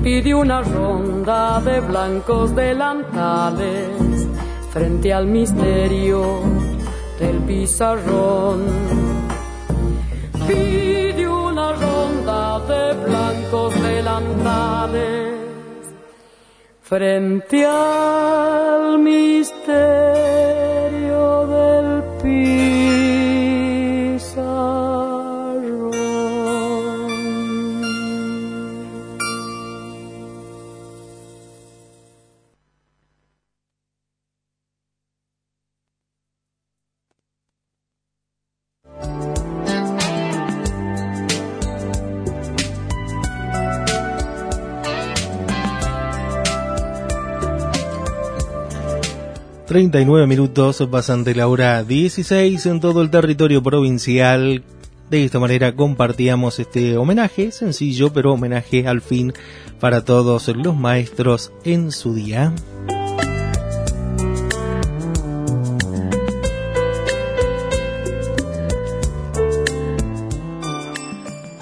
Pide una ronda de blancos delantales frente al misterio del pizarrón. Pide una ronda de blancos delantales frente al misterio 39 minutos pasante la hora 16 en todo el territorio provincial. De esta manera compartíamos este homenaje, sencillo pero homenaje al fin para todos los maestros en su día.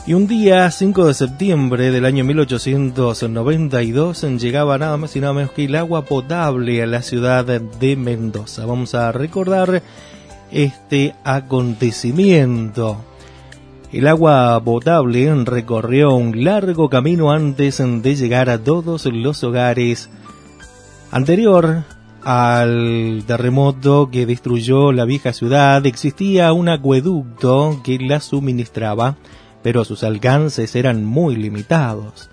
Y un día, 5 de septiembre del año 1892, llegaba nada más y nada menos que el agua potable a la ciudad de Mendoza. Vamos a recordar este acontecimiento. El agua potable recorrió un largo camino antes de llegar a todos los hogares. Anterior al terremoto que destruyó la vieja ciudad, existía un acueducto que la suministraba pero sus alcances eran muy limitados.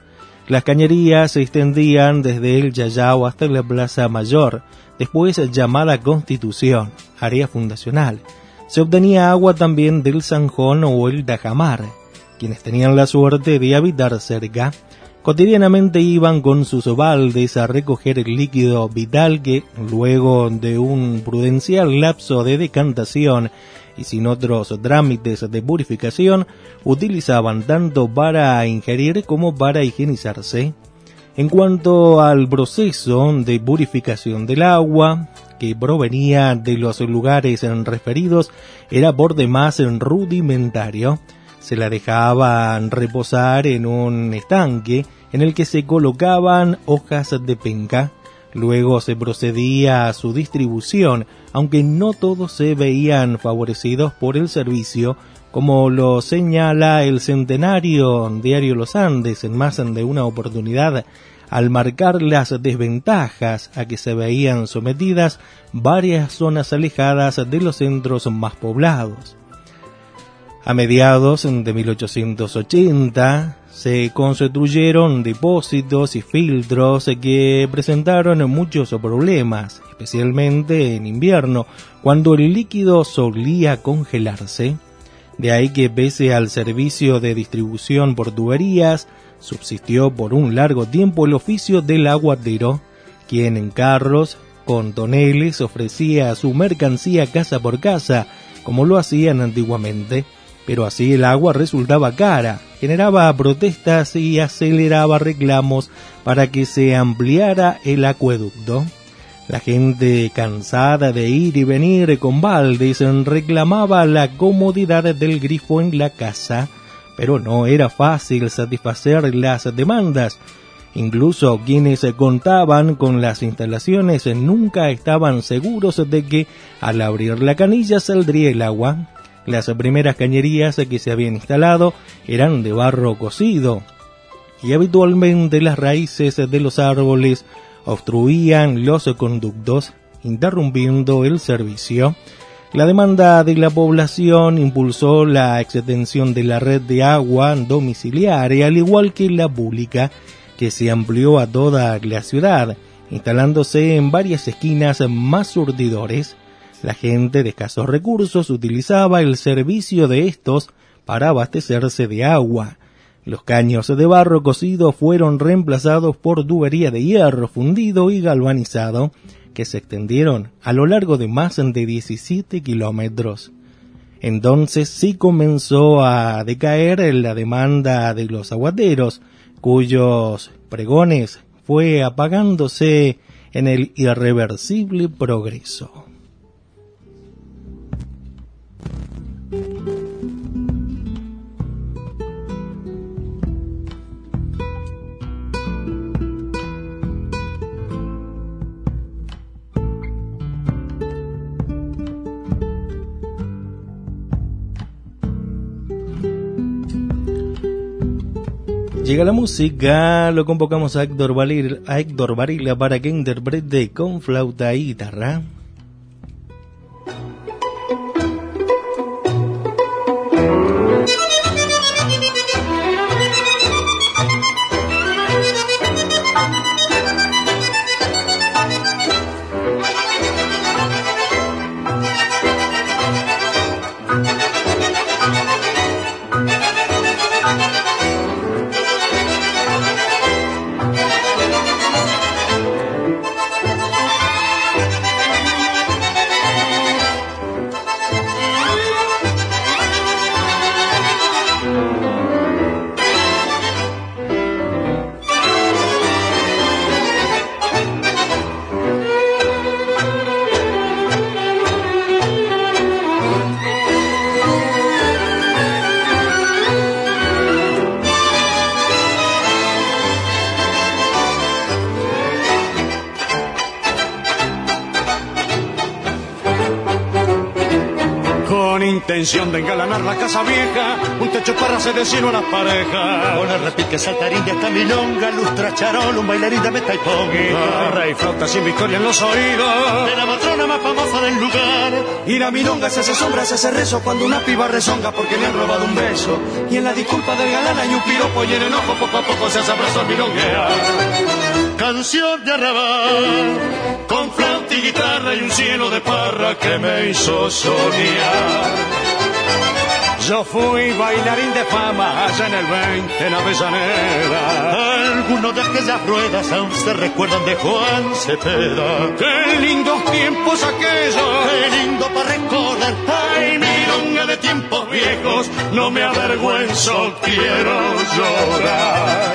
Las cañerías se extendían desde el Yayao hasta la Plaza Mayor, después llamada Constitución, área fundacional. Se obtenía agua también del Sanjón o el Dajamar. Quienes tenían la suerte de habitar cerca, cotidianamente iban con sus baldes a recoger el líquido vital que, luego de un prudencial lapso de decantación, y sin otros trámites de purificación, utilizaban tanto para ingerir como para higienizarse. En cuanto al proceso de purificación del agua, que provenía de los lugares referidos, era por demás rudimentario. Se la dejaban reposar en un estanque en el que se colocaban hojas de penca. Luego se procedía a su distribución, aunque no todos se veían favorecidos por el servicio, como lo señala el centenario Diario Los Andes en más de una oportunidad, al marcar las desventajas a que se veían sometidas varias zonas alejadas de los centros más poblados. A mediados de 1880 se construyeron depósitos y filtros que presentaron muchos problemas, especialmente en invierno, cuando el líquido solía congelarse. De ahí que pese al servicio de distribución por tuberías, Subsistió por un largo tiempo el oficio del aguatero, quien en carros con toneles ofrecía su mercancía casa por casa, como lo hacían antiguamente, pero así el agua resultaba cara, generaba protestas y aceleraba reclamos para que se ampliara el acueducto. La gente cansada de ir y venir con baldes reclamaba la comodidad del grifo en la casa, pero no era fácil satisfacer las demandas. Incluso quienes contaban con las instalaciones nunca estaban seguros de que al abrir la canilla saldría el agua. Las primeras cañerías que se habían instalado eran de barro cocido y habitualmente las raíces de los árboles obstruían los conductos, interrumpiendo el servicio. La demanda de la población impulsó la extensión de la red de agua domiciliaria, al igual que la pública, que se amplió a toda la ciudad, instalándose en varias esquinas más surtidores. La gente de escasos recursos utilizaba el servicio de estos para abastecerse de agua. Los caños de barro cocido fueron reemplazados por tubería de hierro fundido y galvanizado, que se extendieron a lo largo de más de 17 kilómetros. Entonces sí comenzó a decaer la demanda de los aguateros, cuyos pregones fue apagándose en el irreversible progreso. Llega la música, lo convocamos a Héctor, Valir, a Héctor para que interprete con flauta y guitarra. Con intención de engalanar la casa vieja, un techo para hacer de cielo a las parejas. Con el repique saltarín de esta milonga, lustra charol, un bailarín de meta y ponga. Guitarra y flauta sin victoria en los oídos. De la matrona más famosa del lugar. Y la milonga se hace sombra, se hace rezo cuando una piba rezonga porque le han robado un beso. Y en la disculpa del galán hay un piropo y en el enojo poco a poco se hace abrazo al milonguear. Canción de arrabal, Con flauta y guitarra y un cielo de parra que me hizo soñar. Yo fui bailarín de fama allá en el 20 en Avellaneda. algunos de aquellas ruedas aún se recuerdan de Juan Cepeda. ¡Qué lindos tiempos aquellos! Qué lindo para recordar. ¡Ay, milonga de tiempos viejos! No me avergüenzo, quiero llorar.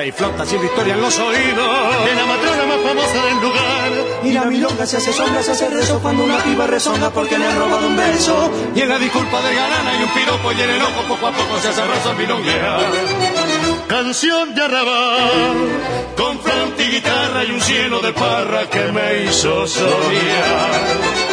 Guitarra y flauta sin victoria en los oídos. De la matrona más famosa del lugar. Y la milonga se hace sombra, se hace rezo cuando una piba rezonga porque le han robado un beso. Y en la disculpa del galán hay un piropo y en el ojo poco a poco se hace abrazo al milonguear. Canción de arrabal, Con flauta y guitarra y un cielo de parra que me hizo soñar.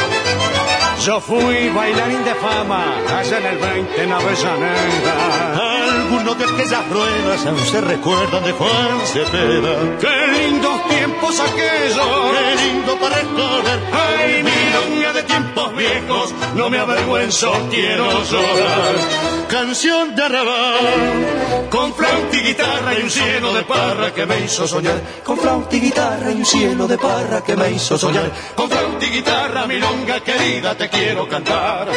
Yo fui bailarín de fama allá en el 20 en Avellaneda. algunos de aquellas ruedas aún se recuerdan de Juan Cepeda. ¡Qué lindos tiempos aquellos! Qué lindo para recordar. ¡Ay, milonga de tiempos viejos! No me avergüenzo, quiero llorar. Canción de arrabal, Con flauta y guitarra y un cielo de parra que me hizo soñar. Con flauta y guitarra y un cielo de parra que me hizo soñar. Con flauta y guitarra, milonga querida, te quiero cantar.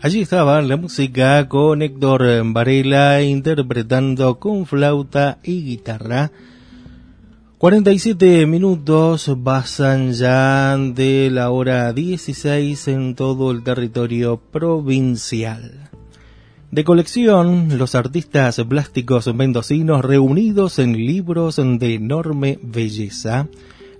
Allí estaba la música con Héctor Varela interpretando con flauta y guitarra. 47 minutos pasan ya de la hora 16 en todo el territorio provincial. De colección, los artistas plásticos mendocinos reunidos en libros de enorme belleza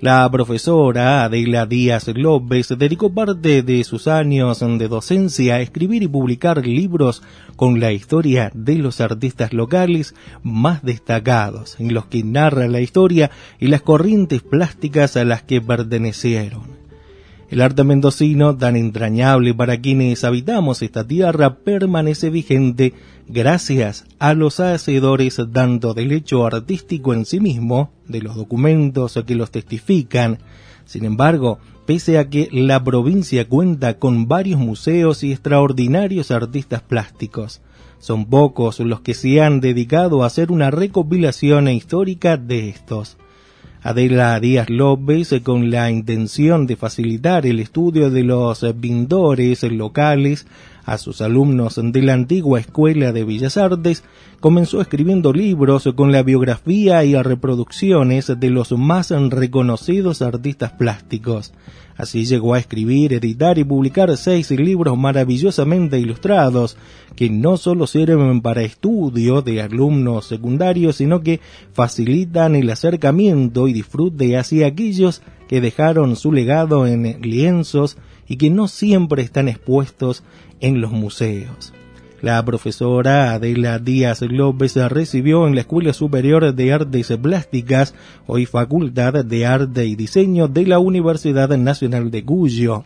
la profesora Adela Díaz López dedicó parte de sus años de docencia a escribir y publicar libros con la historia de los artistas locales más destacados, en los que narra la historia y las corrientes plásticas a las que pertenecieron. El arte mendocino, tan entrañable para quienes habitamos esta tierra, permanece vigente gracias a los hacedores tanto del hecho artístico en sí mismo, de los documentos que los testifican. Sin embargo, pese a que la provincia cuenta con varios museos y extraordinarios artistas plásticos, son pocos los que se han dedicado a hacer una recopilación histórica de estos. Adela Díaz López, con la intención de facilitar el estudio de los pintores locales a sus alumnos de la antigua Escuela de Bellas Artes, comenzó escribiendo libros con la biografía y reproducciones de los más reconocidos artistas plásticos. Así llegó a escribir, editar y publicar seis libros maravillosamente ilustrados, que no solo sirven para estudio de alumnos secundarios, sino que facilitan el acercamiento y disfrute hacia aquellos que dejaron su legado en lienzos y que no siempre están expuestos en los museos. La profesora Adela Díaz López recibió en la Escuela Superior de Artes Plásticas, hoy Facultad de Arte y Diseño de la Universidad Nacional de Cuyo.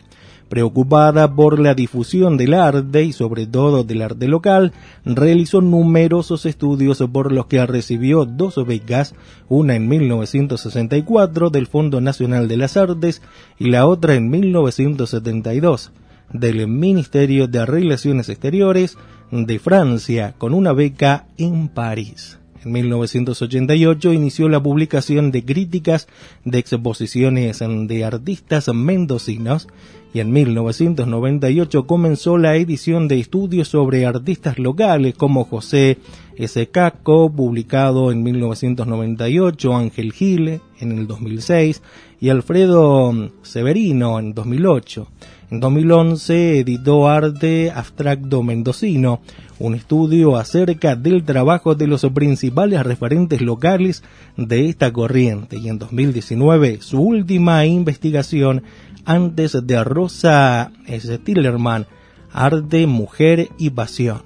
Preocupada por la difusión del arte y sobre todo del arte local, realizó numerosos estudios por los que recibió dos becas, una en 1964 del Fondo Nacional de las Artes y la otra en 1972 del Ministerio de Relaciones Exteriores de Francia con una beca en París. En 1988 inició la publicación de críticas de exposiciones de artistas mendocinos y en 1998 comenzó la edición de estudios sobre artistas locales como José S. Caco, publicado en 1998, Ángel Gile en el 2006 y Alfredo Severino en 2008. En 2011 editó Arte Abstracto Mendocino, un estudio acerca del trabajo de los principales referentes locales de esta corriente y en 2019 su última investigación antes de Rosa Stillerman, Arte, Mujer y Pasión.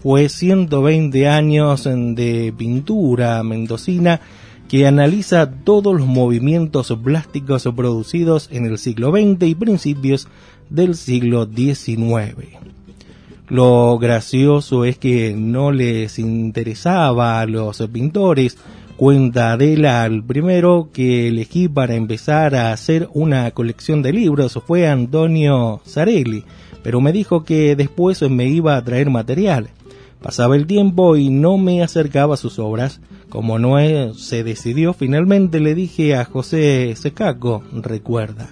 Fue 120 años de pintura mendocina que analiza todos los movimientos plásticos producidos en el siglo XX y principios del siglo XIX. Lo gracioso es que no les interesaba a los pintores, cuenta Adela al primero que elegí para empezar a hacer una colección de libros fue Antonio Zarelli, pero me dijo que después me iba a traer material. Pasaba el tiempo y no me acercaba a sus obras. Como no se decidió, finalmente le dije a José Secaco, recuerda.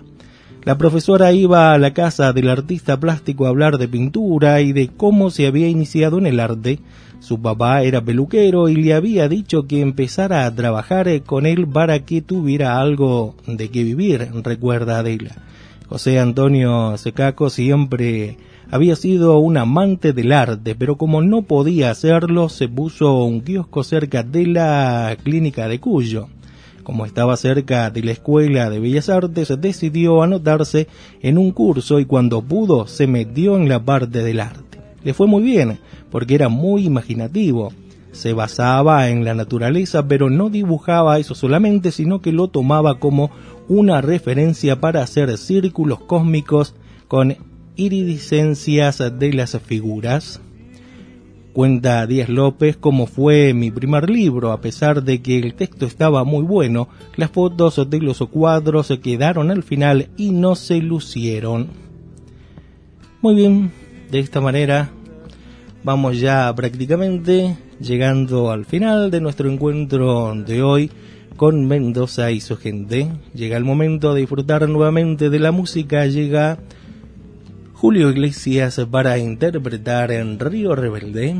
La profesora iba a la casa del artista plástico a hablar de pintura y de cómo se había iniciado en el arte. Su papá era peluquero y le había dicho que empezara a trabajar con él para que tuviera algo de qué vivir, recuerda Adela. José Antonio Secaco siempre había sido un amante del arte, pero como no podía hacerlo, se puso un kiosco cerca de la clínica de Cuyo. Como estaba cerca de la Escuela de Bellas Artes, decidió anotarse en un curso y cuando pudo se metió en la parte del arte. Le fue muy bien, porque era muy imaginativo. Se basaba en la naturaleza, pero no dibujaba eso solamente, sino que lo tomaba como una referencia para hacer círculos cósmicos con iridiscencias de las figuras. Cuenta Díaz López cómo fue mi primer libro, a pesar de que el texto estaba muy bueno, las fotos de los cuadros se quedaron al final y no se lucieron. Muy bien, de esta manera vamos ya prácticamente llegando al final de nuestro encuentro de hoy con Mendoza y su gente. Llega el momento de disfrutar nuevamente de la música, llega Julio Iglesias para interpretar en Río Rebelde.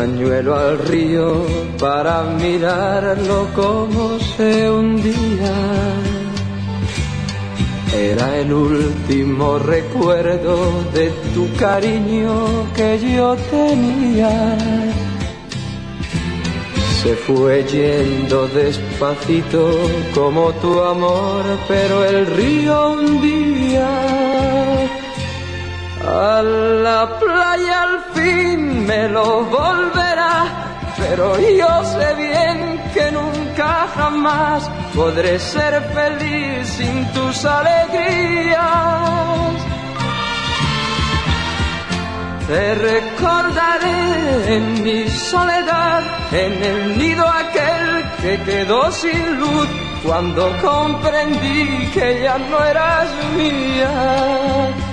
Pañuelo al río para mirarlo como se hundía. Era el último recuerdo de tu cariño que yo tenía. Se fue yendo despacito como tu amor, pero el río hundía. A la playa al fin me lo volverá, pero yo sé bien que nunca jamás podré ser feliz sin tus alegrías. Te recordaré en mi soledad, en el nido aquel que quedó sin luz, cuando comprendí que ya no eras mía.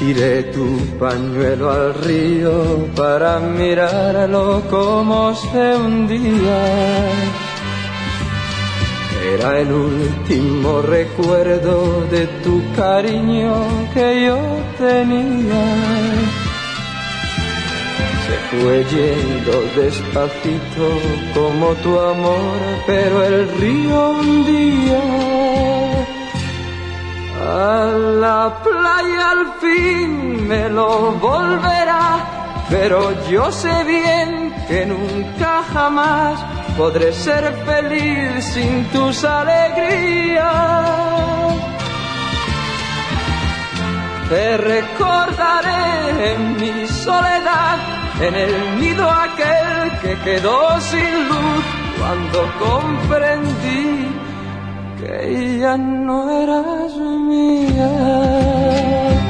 Tiré tu pañuelo al río para mirarlo como se hundía. Era el último recuerdo de tu cariño que yo tenía. Se fue yendo despacito como tu amor, pero el río hundía. A la playa al fin me lo volverá, pero yo sé bien que nunca jamás podré ser feliz sin tus alegrías. Te recordaré en mi soledad, en el nido aquel que quedó sin luz, cuando comprendí que ya no eras mía.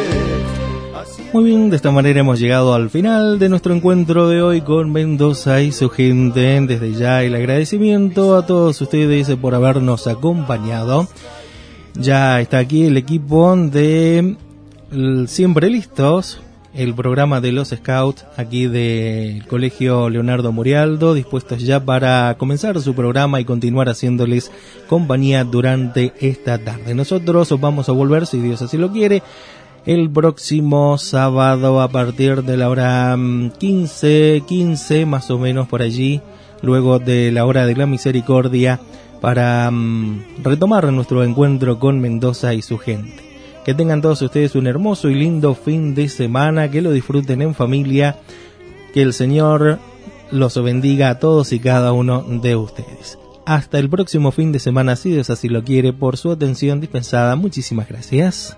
Muy bien, de esta manera hemos llegado al final de nuestro encuentro de hoy con Mendoza y su gente. Desde ya el agradecimiento a todos ustedes por habernos acompañado. Ya está aquí el equipo de Siempre Listos, el programa de los Scouts aquí del Colegio Leonardo Murialdo, dispuestos ya para comenzar su programa y continuar haciéndoles compañía durante esta tarde. Nosotros vamos a volver, si Dios así lo quiere, el próximo sábado a partir de la hora 15, 15 más o menos por allí, luego de la hora de la misericordia, para um, retomar nuestro encuentro con Mendoza y su gente. Que tengan todos ustedes un hermoso y lindo fin de semana, que lo disfruten en familia, que el Señor los bendiga a todos y cada uno de ustedes. Hasta el próximo fin de semana, si Dios así lo quiere, por su atención dispensada. Muchísimas gracias.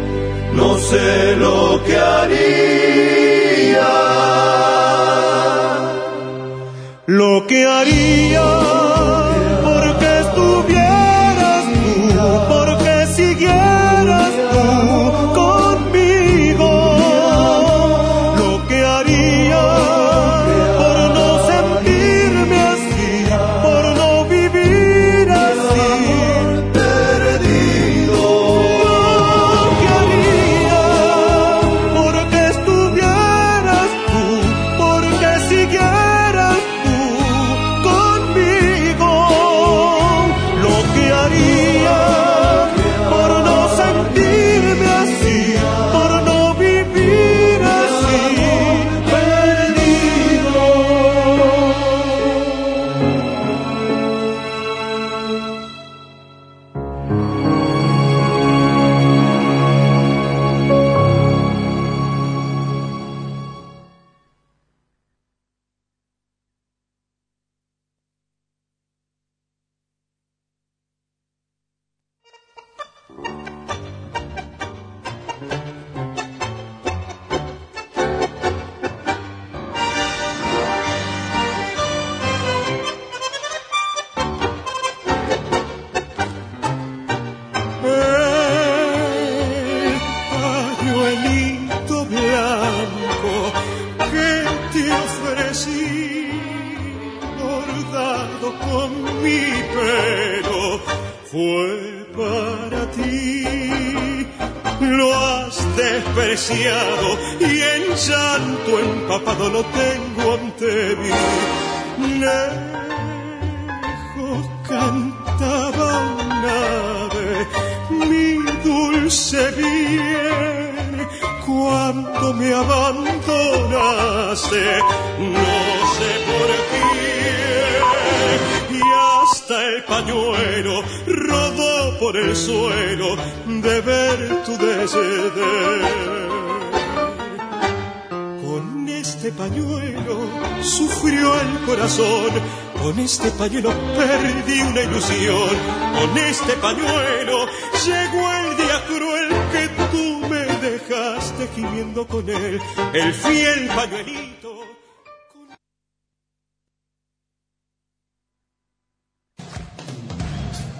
no sé lo que haría. Lo que haría pañuelo llegó el día cruel que tú me dejaste gimiendo con él, el fiel pañuelito.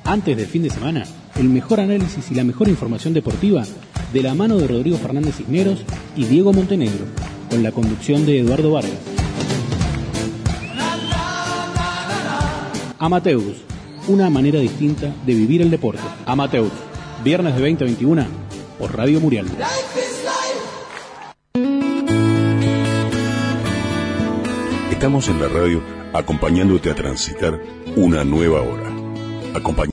Antes del fin de semana, el mejor análisis y la mejor información deportiva de la mano de Rodrigo Fernández Cisneros y Diego Montenegro, con la conducción de Eduardo Vargas. Amateus, una manera distinta de vivir el deporte. Amateus, viernes de 20 a 21 por Radio Muriel. Estamos en la radio acompañándote a transitar una nueva hora. Acompañ-